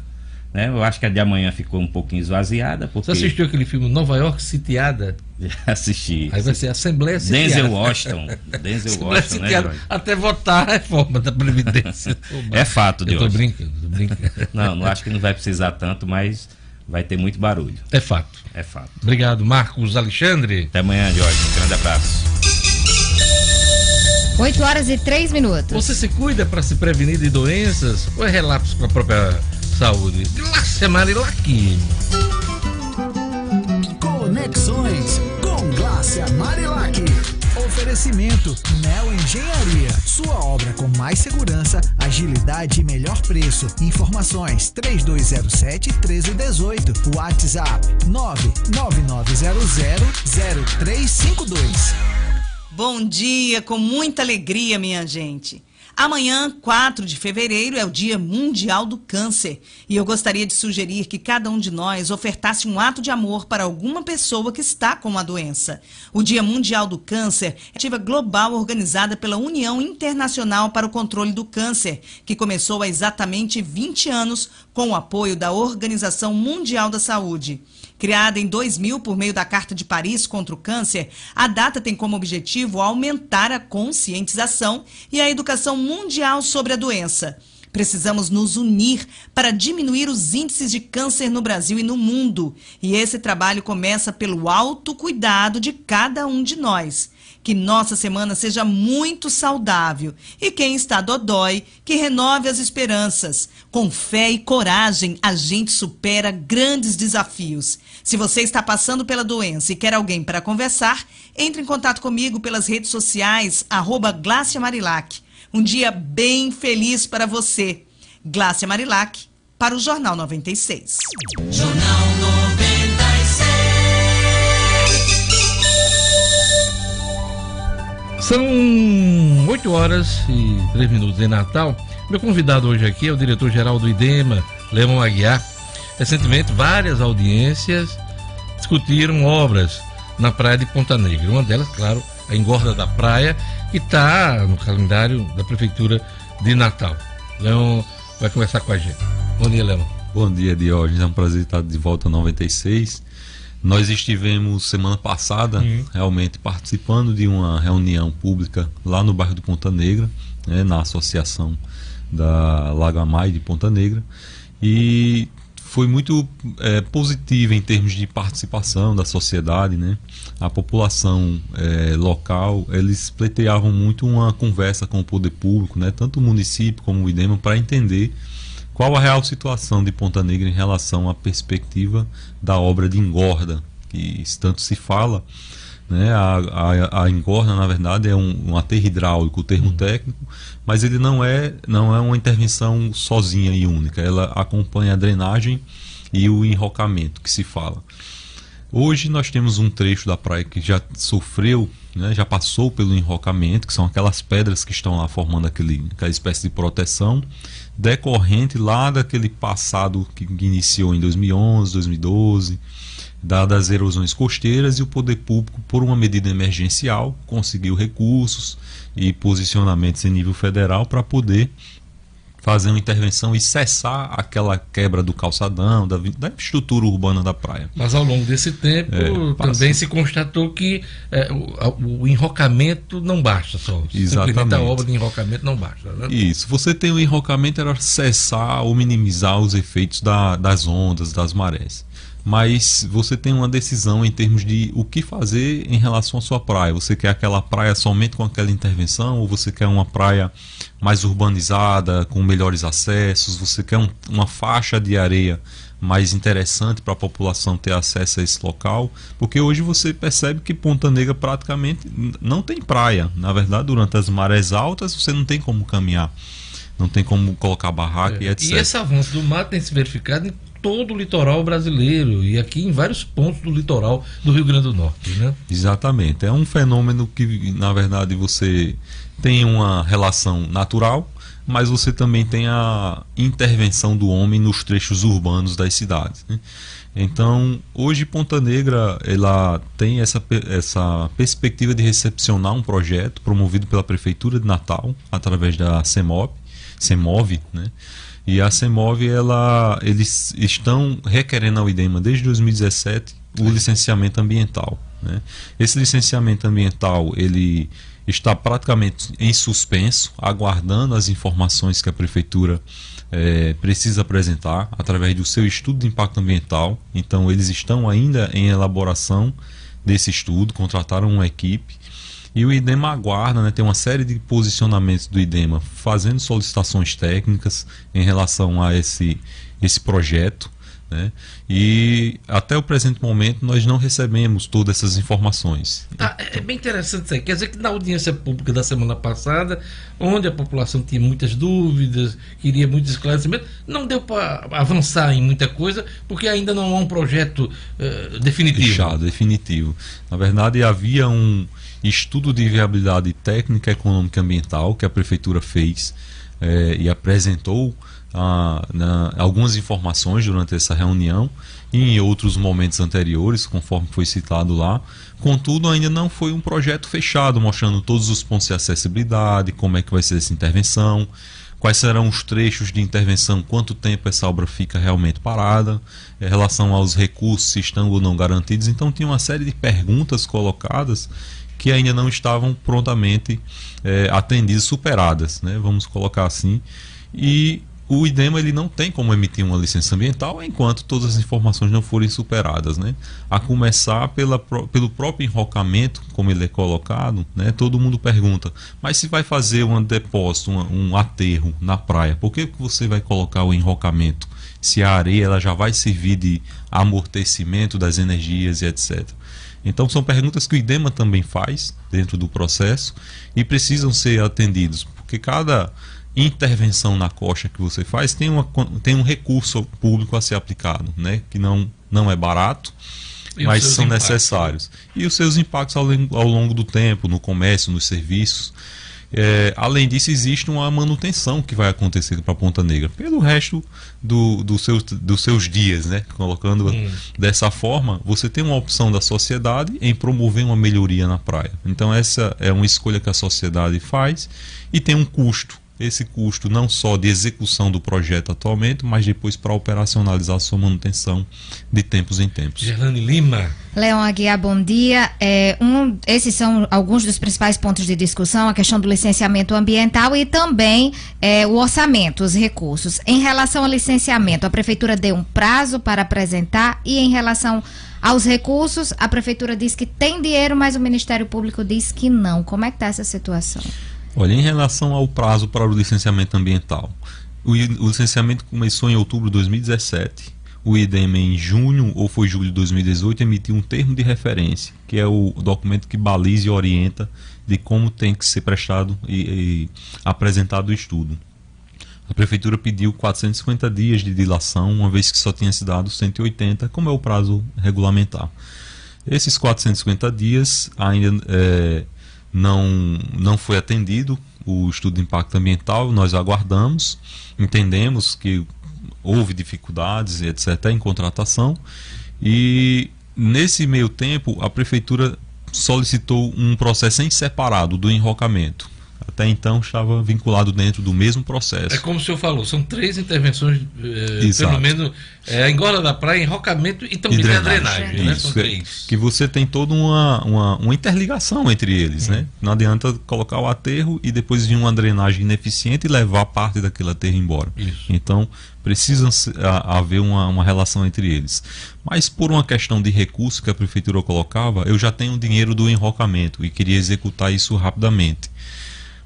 Né? Eu acho que a de amanhã ficou um pouquinho esvaziada, porque Você assistiu aquele filme Nova York Sitiada? já assisti. Aí vai ser Assembleia Sitiada. Denzel Washington. Denzel Assembleia Washington, né, Sitiada, Jorge? até votar a reforma da Previdência. É fato, Eu tô brincando, tô brincando. Não, não acho que não vai precisar tanto, mas vai ter muito barulho. É fato. É fato. Obrigado, Marcos Alexandre. Até amanhã, Jorge. Um grande abraço. 8 horas e 3 minutos. Você se cuida para se prevenir de doenças ou é relapso para a própria saúde? Glácia Marilac. Conexões com Glácia Marilac. Oferecimento Neo Engenharia. Sua obra com mais segurança, agilidade e melhor preço. Informações 3207-1318. WhatsApp 999000352. Bom dia, com muita alegria, minha gente. Amanhã, 4 de fevereiro, é o Dia Mundial do Câncer. E eu gostaria de sugerir que cada um de nós ofertasse um ato de amor para alguma pessoa que está com a doença. O Dia Mundial do Câncer é uma ativa global organizada pela União Internacional para o Controle do Câncer, que começou há exatamente 20 anos com o apoio da Organização Mundial da Saúde. Criada em 2000 por meio da Carta de Paris contra o Câncer, a data tem como objetivo aumentar a conscientização e a educação mundial sobre a doença. Precisamos nos unir para diminuir os índices de câncer no Brasil e no mundo. E esse trabalho começa pelo autocuidado de cada um de nós. Que nossa semana seja muito saudável. E quem está dodói, que renove as esperanças. Com fé e coragem, a gente supera grandes desafios. Se você está passando pela doença e quer alguém para conversar, entre em contato comigo pelas redes sociais, arroba Glácia Marilac. Um dia bem feliz para você. Glácia Marilac, para o Jornal 96. Jornal São 8 horas e 3 minutos em Natal. Meu convidado hoje aqui é o diretor-geral do IDEMA, Leão Aguiar. Recentemente, várias audiências discutiram obras na praia de Ponta Negra. Uma delas, claro, a engorda da praia, que está no calendário da Prefeitura de Natal. Leão vai conversar com a gente. Bom dia, Leão. Bom dia, Diógenes. É um prazer estar de volta ao 96. Nós estivemos semana passada uhum. realmente participando de uma reunião pública lá no bairro de Ponta Negra, né, na associação da Lagamai de Ponta Negra, e foi muito é, positiva em termos de participação da sociedade, né? A população é, local eles pleiteavam muito uma conversa com o poder público, né? Tanto o município como o IDEMA para entender qual a real situação de Ponta Negra em relação à perspectiva da obra de engorda, que tanto se fala. Né? A, a, a engorda, na verdade, é um, um aterro hidráulico, o termo uhum. técnico, mas ele não é, não é uma intervenção sozinha e única. Ela acompanha a drenagem e o enrocamento que se fala. Hoje nós temos um trecho da praia que já sofreu, né, já passou pelo enrocamento, que são aquelas pedras que estão lá formando aquele, aquela espécie de proteção, decorrente lá daquele passado que iniciou em 2011, 2012, dadas as erosões costeiras e o poder público, por uma medida emergencial, conseguiu recursos e posicionamentos em nível federal para poder fazer uma intervenção e cessar aquela quebra do calçadão, da, da estrutura urbana da praia. Mas ao longo desse tempo é, também se constatou que é, o, o, enrocamento não basta só. Exatamente. A obra de enrocamento não basta. Né? Isso. Você tem o enrocamento era cessar ou minimizar os efeitos da, das ondas, das marés mas você tem uma decisão em termos de o que fazer em relação à sua praia. Você quer aquela praia somente com aquela intervenção ou você quer uma praia mais urbanizada, com melhores acessos? Você quer um, uma faixa de areia mais interessante para a população ter acesso a esse local? Porque hoje você percebe que Ponta Negra praticamente não tem praia. Na verdade, durante as marés altas você não tem como caminhar não tem como colocar barraca é. e etc. E esse avanço do mar tem se verificado em todo o litoral brasileiro e aqui em vários pontos do litoral do Rio Grande do Norte, né? Exatamente. É um fenômeno que, na verdade, você tem uma relação natural, mas você também tem a intervenção do homem nos trechos urbanos das cidades. Né? Então, hoje Ponta Negra ela tem essa, essa perspectiva de recepcionar um projeto promovido pela Prefeitura de Natal, através da CEMOP, CEMOV, né? E a CEMOV, ela, eles estão requerendo ao IDEMA desde 2017 o licenciamento ambiental. Né? Esse licenciamento ambiental ele está praticamente em suspenso, aguardando as informações que a prefeitura é, precisa apresentar através do seu estudo de impacto ambiental. Então, eles estão ainda em elaboração desse estudo, contrataram uma equipe e o IDEMA aguarda, né, tem uma série de posicionamentos do IDEMA fazendo solicitações técnicas em relação a esse, esse projeto. Né? E até o presente momento nós não recebemos todas essas informações. Ah, é bem interessante isso aí. Quer dizer que na audiência pública da semana passada, onde a população tinha muitas dúvidas, queria muitos esclarecimentos, não deu para avançar em muita coisa, porque ainda não há um projeto uh, definitivo. Fechado, definitivo. Na verdade, havia um estudo de viabilidade técnica, econômica e ambiental que a prefeitura fez eh, e apresentou ah, na, algumas informações durante essa reunião e em outros momentos anteriores, conforme foi citado lá. Contudo, ainda não foi um projeto fechado, mostrando todos os pontos de acessibilidade, como é que vai ser essa intervenção, quais serão os trechos de intervenção, quanto tempo essa obra fica realmente parada, em relação aos recursos, se estão ou não garantidos. Então, tinha uma série de perguntas colocadas que ainda não estavam prontamente é, atendidas, superadas, né? vamos colocar assim. E o IDEMA ele não tem como emitir uma licença ambiental enquanto todas as informações não forem superadas, né? A começar pela, pelo próprio enrocamento, como ele é colocado, né? Todo mundo pergunta, mas se vai fazer um depósito, um, um aterro na praia, por que você vai colocar o enrocamento? Se a areia ela já vai servir de amortecimento das energias e etc. Então são perguntas que o IDEMA também faz dentro do processo e precisam ser atendidos, porque cada intervenção na coxa que você faz tem, uma, tem um recurso público a ser aplicado, né? que não, não é barato, e mas são impactos, necessários. E os seus impactos ao, ao longo do tempo, no comércio, nos serviços. É, além disso, existe uma manutenção que vai acontecer para Ponta Negra pelo resto do, do seus, dos seus dias, né? Colocando Hum. dessa forma, você tem uma opção da sociedade em promover uma melhoria na praia. Então, essa é uma escolha que a sociedade faz e tem um custo. Esse custo não só de execução do projeto atualmente, mas depois para operacionalizar sua manutenção de tempos em tempos. Gerlane Lima. Leão Aguiar, bom dia. É, um, esses são alguns dos principais pontos de discussão, a questão do licenciamento ambiental e também é, o orçamento, os recursos. Em relação ao licenciamento, a Prefeitura deu um prazo para apresentar e em relação aos recursos, a Prefeitura diz que tem dinheiro, mas o Ministério Público diz que não. Como é que está essa situação? Olha, em relação ao prazo para o licenciamento ambiental, o, o licenciamento começou em outubro de 2017. O IDEM, em junho ou foi julho de 2018, emitiu um termo de referência, que é o documento que baliza e orienta de como tem que ser prestado e, e apresentado o estudo. A prefeitura pediu 450 dias de dilação, uma vez que só tinha se dado 180, como é o prazo regulamentar. Esses 450 dias ainda eh, não, não foi atendido o estudo de impacto ambiental, nós aguardamos, entendemos que houve dificuldades, etc., em contratação, e nesse meio tempo a prefeitura solicitou um processo em separado do enrocamento. Até então estava vinculado dentro do mesmo processo. É como o senhor falou, são três intervenções, eh, pelo menos, é, a engorda da praia, enrocamento e também E drenagem. drenagem, né? São três. que você tem toda uma, uma, uma interligação entre eles, né? Não adianta colocar o aterro e depois vir uma drenagem ineficiente e levar parte daquele aterro embora. Isso. Então, precisa haver uma, uma relação entre eles. Mas por uma questão de recurso que a prefeitura colocava, eu já tenho dinheiro do enrocamento e queria executar isso rapidamente.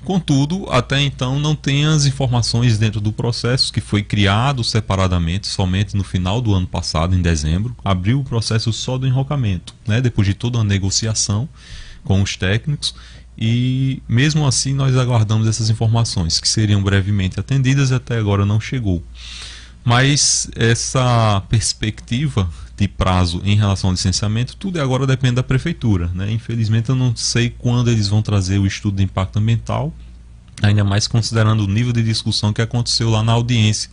Contudo, até então não tem as informações dentro do processo que foi criado separadamente somente no final do ano passado, em dezembro, abriu o processo só do enrocamento, né? depois de toda uma negociação com os técnicos e mesmo assim nós aguardamos essas informações que seriam brevemente atendidas e até agora não chegou. Mas essa perspectiva de prazo em relação ao licenciamento, tudo agora depende da prefeitura. Né? Infelizmente, eu não sei quando eles vão trazer o estudo de impacto ambiental, ainda mais considerando o nível de discussão que aconteceu lá na audiência,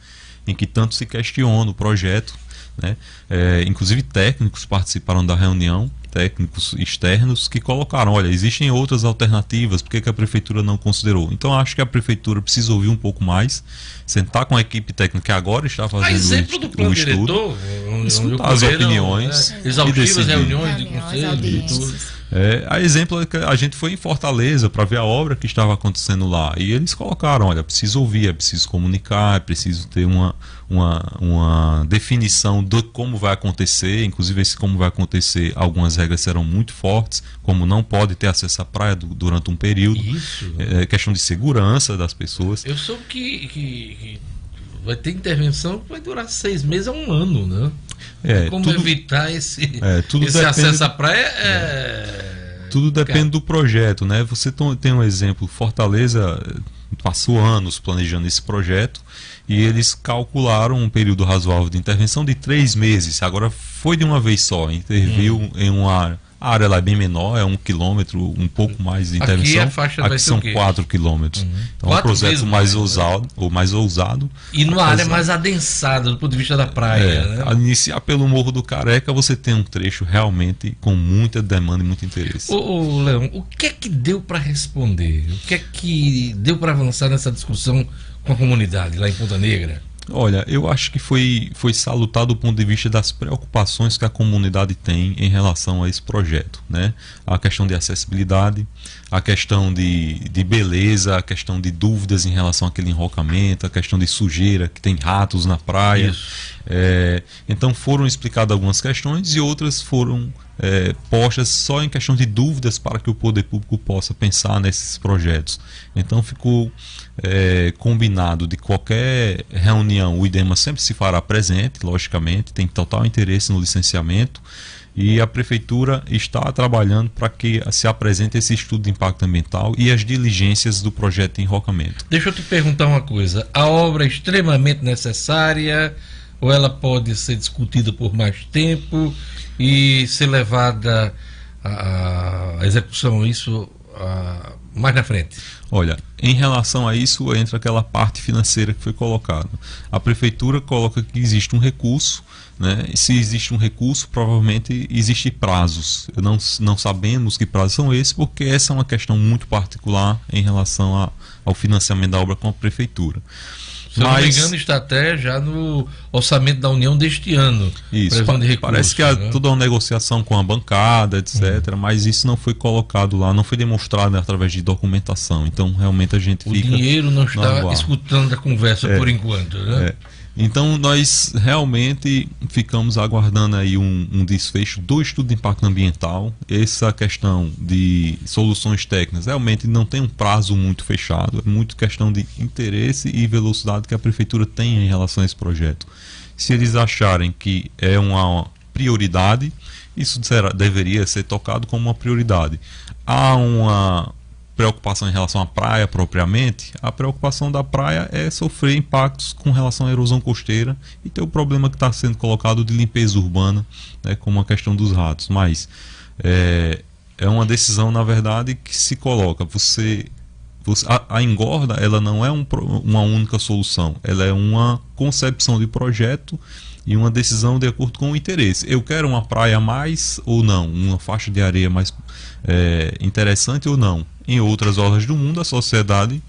em que tanto se questiona o projeto. Né? É, inclusive, técnicos participaram da reunião, técnicos externos, que colocaram: olha, existem outras alternativas, por que, que a prefeitura não considerou? Então, acho que a prefeitura precisa ouvir um pouco mais, sentar com a equipe técnica que agora está A fazendo exemplo o, do plano o estudo. diretor, escutar as opiniões né, e exaustivas decidir. reuniões de conselho e tudo. É, a exemplo é que a gente foi em Fortaleza para ver a obra que estava acontecendo lá e eles colocaram, olha, é preciso ouvir, é preciso comunicar, é preciso ter uma, uma, uma definição de como vai acontecer, inclusive esse como vai acontecer, algumas regras serão muito fortes, como não pode ter acesso à praia du- durante um período, Isso. é, questão de segurança das pessoas. Eu soube que, que- que vai ter intervenção que vai durar seis meses a um ano, né? É, Como tudo- evitar esse, É, tudo esse depende- acesso à praia é... Tudo depende do projeto, né? Você tem um exemplo, Fortaleza eh, passou anos planejando esse projeto e eles calcularam um período razoável de intervenção de três meses. Agora foi de uma vez só, interviu Hum. em uma área. A área lá é bem menor, é um quilômetro, um pouco mais de Aqui intervenção. a faixa vai Aqui ser são quatro quilômetros. Então é um Quatro projeto mais mais, né? ousado, ou mais ousado. E numa área mais adensada do ponto de vista da praia, é, né? a iniciar pelo Morro do Careca, você tem um trecho realmente com muita demanda e muito interesse. Ô, ô, Leão, o que é que deu para responder? O que é que deu para avançar nessa discussão com a comunidade lá em Ponta Negra? Olha, eu acho que foi, foi salutar do ponto de vista das preocupações que a comunidade tem em relação a esse projeto. Né? A questão de acessibilidade, a questão de, de beleza, a questão de dúvidas em relação àquele enrocamento, a questão de sujeira, que tem ratos na praia. É, então foram explicadas algumas questões e outras foram é, postas só em questão de dúvidas para que o poder público possa pensar nesses projetos. Então ficou é, combinado de qualquer reunião, o IDEMA sempre se fará presente, logicamente, tem total interesse no licenciamento e a prefeitura está trabalhando para que se apresente esse estudo de impacto ambiental e as diligências do projeto de enrocamento. Deixa eu te perguntar uma coisa. A obra é extremamente necessária ou ela pode ser discutida por mais tempo e ser levada à execução isso ah, mais na frente? Olha, em relação a isso entra aquela parte financeira que foi colocada. A prefeitura coloca que existe um recurso, né? E se existe um recurso, provavelmente existe prazos. Não, não sabemos que prazos são esses, porque essa é uma questão muito particular em relação a, ao financiamento da obra com a prefeitura. Se Mas, não me engano, está até já no orçamento da União deste ano. Isso, pa recursos, parece que há né? tudo é uma negociação com a bancada, etc. Hum. Mas isso não foi colocado lá, não foi demonstrado através de documentação. Então, realmente a gente o fica. O dinheiro não está escutando a conversa é, por enquanto, né? É. Então nós realmente ficamos aguardando aí um, um, desfecho do estudo de impacto ambiental. Essa questão de soluções técnicas realmente não tem um prazo muito fechado, é muito questão de interesse e velocidade que a prefeitura tem em relação a esse projeto. Se eles acharem que é uma prioridade, isso será, deveria ser tocado como uma prioridade. Há uma preocupação em relação à praia propriamente, a preocupação da praia é sofrer impactos com relação à erosão costeira e ter o problema que está sendo colocado de limpeza urbana, né, como a questão dos ratos. Mas é, é uma decisão, na verdade, que se coloca. Você, você a, a, engorda, ela não é um, uma única solução, ela é uma concepção de projeto e uma decisão de acordo com o interesse. Eu quero uma praia mais ou não, uma faixa de areia mais é, interessante ou não em outras orlas do mundo, a sociedade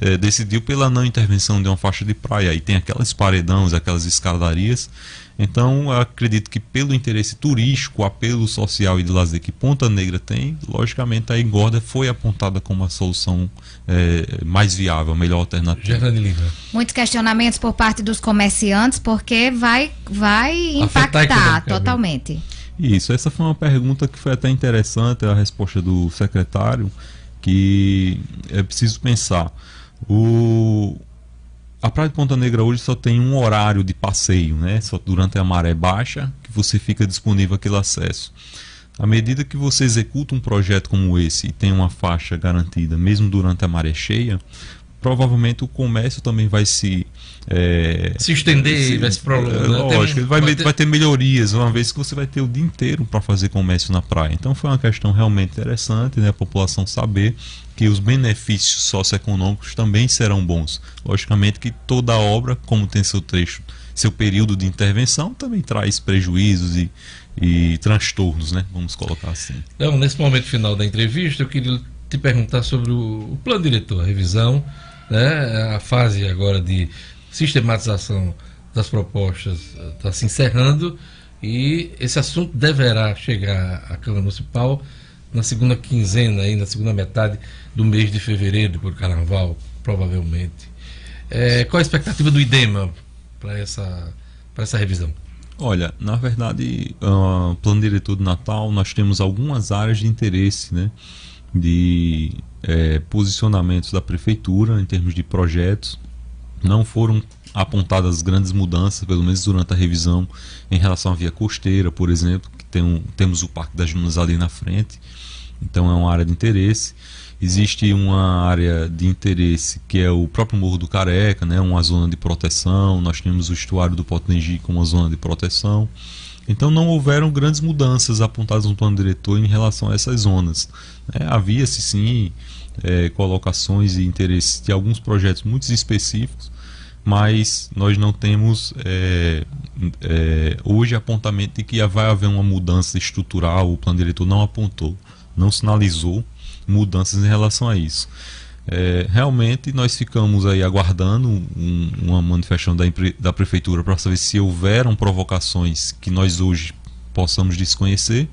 eh, decidiu pela não intervenção de uma faixa de praia. E tem aquelas paredões, aquelas escadarias. Então, acredito que pelo interesse turístico, apelo social e de lazer que Ponta Negra tem, logicamente a engorda foi apontada como a solução eh, mais viável, melhor alternativa. Muitos questionamentos por parte dos comerciantes, porque vai, vai impactar totalmente. Isso, essa foi uma pergunta que foi até interessante, a resposta do secretário que é preciso pensar. O, a Praia de Ponta Negra hoje só tem um horário de passeio, né? Só durante a maré baixa que você fica disponível aquele acesso. À medida que você executa um projeto como esse e tem uma faixa garantida, mesmo durante a maré cheia, provavelmente o comércio também vai se é, se estender, se, vai se prolongar. É, lógico, vai, vai, ter... vai, ter... melhorias, uma vez que você vai ter o dia inteiro para fazer comércio na praia. Então foi uma questão realmente interessante, né? A população saber que os benefícios socioeconômicos também serão bons. Logicamente que toda obra, como tem seu trecho, seu período de intervenção, também traz prejuízos e, e transtornos, né? Vamos colocar assim. Então, nesse momento final da entrevista, eu queria te perguntar sobre o, o plano diretor, a revisão né? A fase agora de sistematização das propostas está se encerrando e esse assunto deverá chegar à Câmara Municipal na segunda quinzena, aí, na segunda metade do mês de fevereiro, por carnaval, provavelmente. É, qual a expectativa do IDEMA para essa, essa revisão? Olha, na verdade, uh, plano diretor do Natal, nós temos algumas áreas de interesse, né? De é, posicionamentos da prefeitura em termos de projetos. Não foram apontadas grandes mudanças, pelo menos durante a revisão, em relação à via costeira, por exemplo, que tem um, temos o Parque das Dunas ali na frente, então é uma área de interesse. Existe uma área de interesse que é o próprio Morro do Careca, né, uma zona de proteção. Nós temos o estuário do Potengi como uma zona de proteção. Então não houveram grandes mudanças apontadas no plano diretor em relação a essas zonas. É, Havia-se sim é, colocações e interesses de alguns projetos muito específicos, mas nós não temos é, é, hoje apontamento de que vai haver uma mudança estrutural, o plano diretor não apontou, não sinalizou mudanças em relação a isso. É, realmente nós ficamos aí aguardando um, uma manifestação da, da prefeitura para saber se houveram provocações que nós hoje possamos desconhecer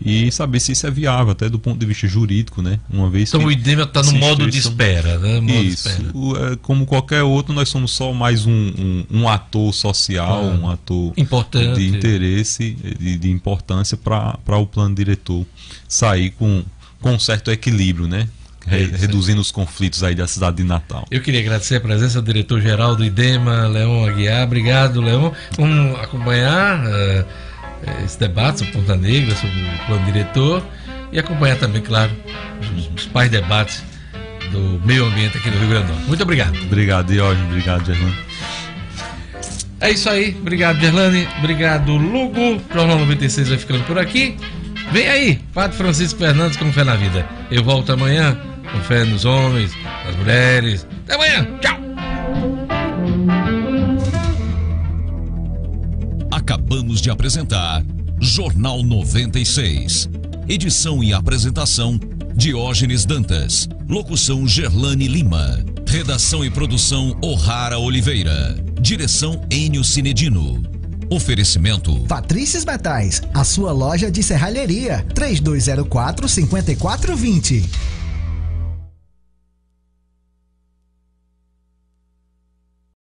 e saber se isso é viável, até do ponto de vista jurídico, né? Uma vez então o IDEMA está no modo de espera, né? Modo isso. Espera. O, é, como qualquer outro, nós somos só mais um, um, um ator social, ah, um ator importante. de interesse, de, de importância para o plano diretor sair com, com um certo equilíbrio, né? É reduzindo os conflitos aí da cidade de Natal. Eu queria agradecer a presença do diretor-geral do IDEMA, Leão Aguiar. Obrigado, Leão. Vamos acompanhar uh, esse debate sobre Ponta Negra, sobre o plano diretor e acompanhar também, claro, os, pais debates do meio ambiente aqui no Rio Grande do Norte. Muito obrigado. Obrigado, Diógenes. Obrigado, Gerlane. É isso aí. Obrigado, Gerlane. Obrigado, Lugo. Jornal 96 vai ficando por aqui. Vem aí, Padre Francisco Fernandes com fé na vida. Eu volto amanhã com fé nos homens, nas mulheres. Até amanhã. Tchau. Acabamos de apresentar Jornal 96. Edição e apresentação Diógenes Dantas. Locução Gerlane Lima. Redação e produção O'Hara Oliveira. Direção Enio Cinedino. Oferecimento Patrícias Metais, a sua loja de serralheria. 3204 5420.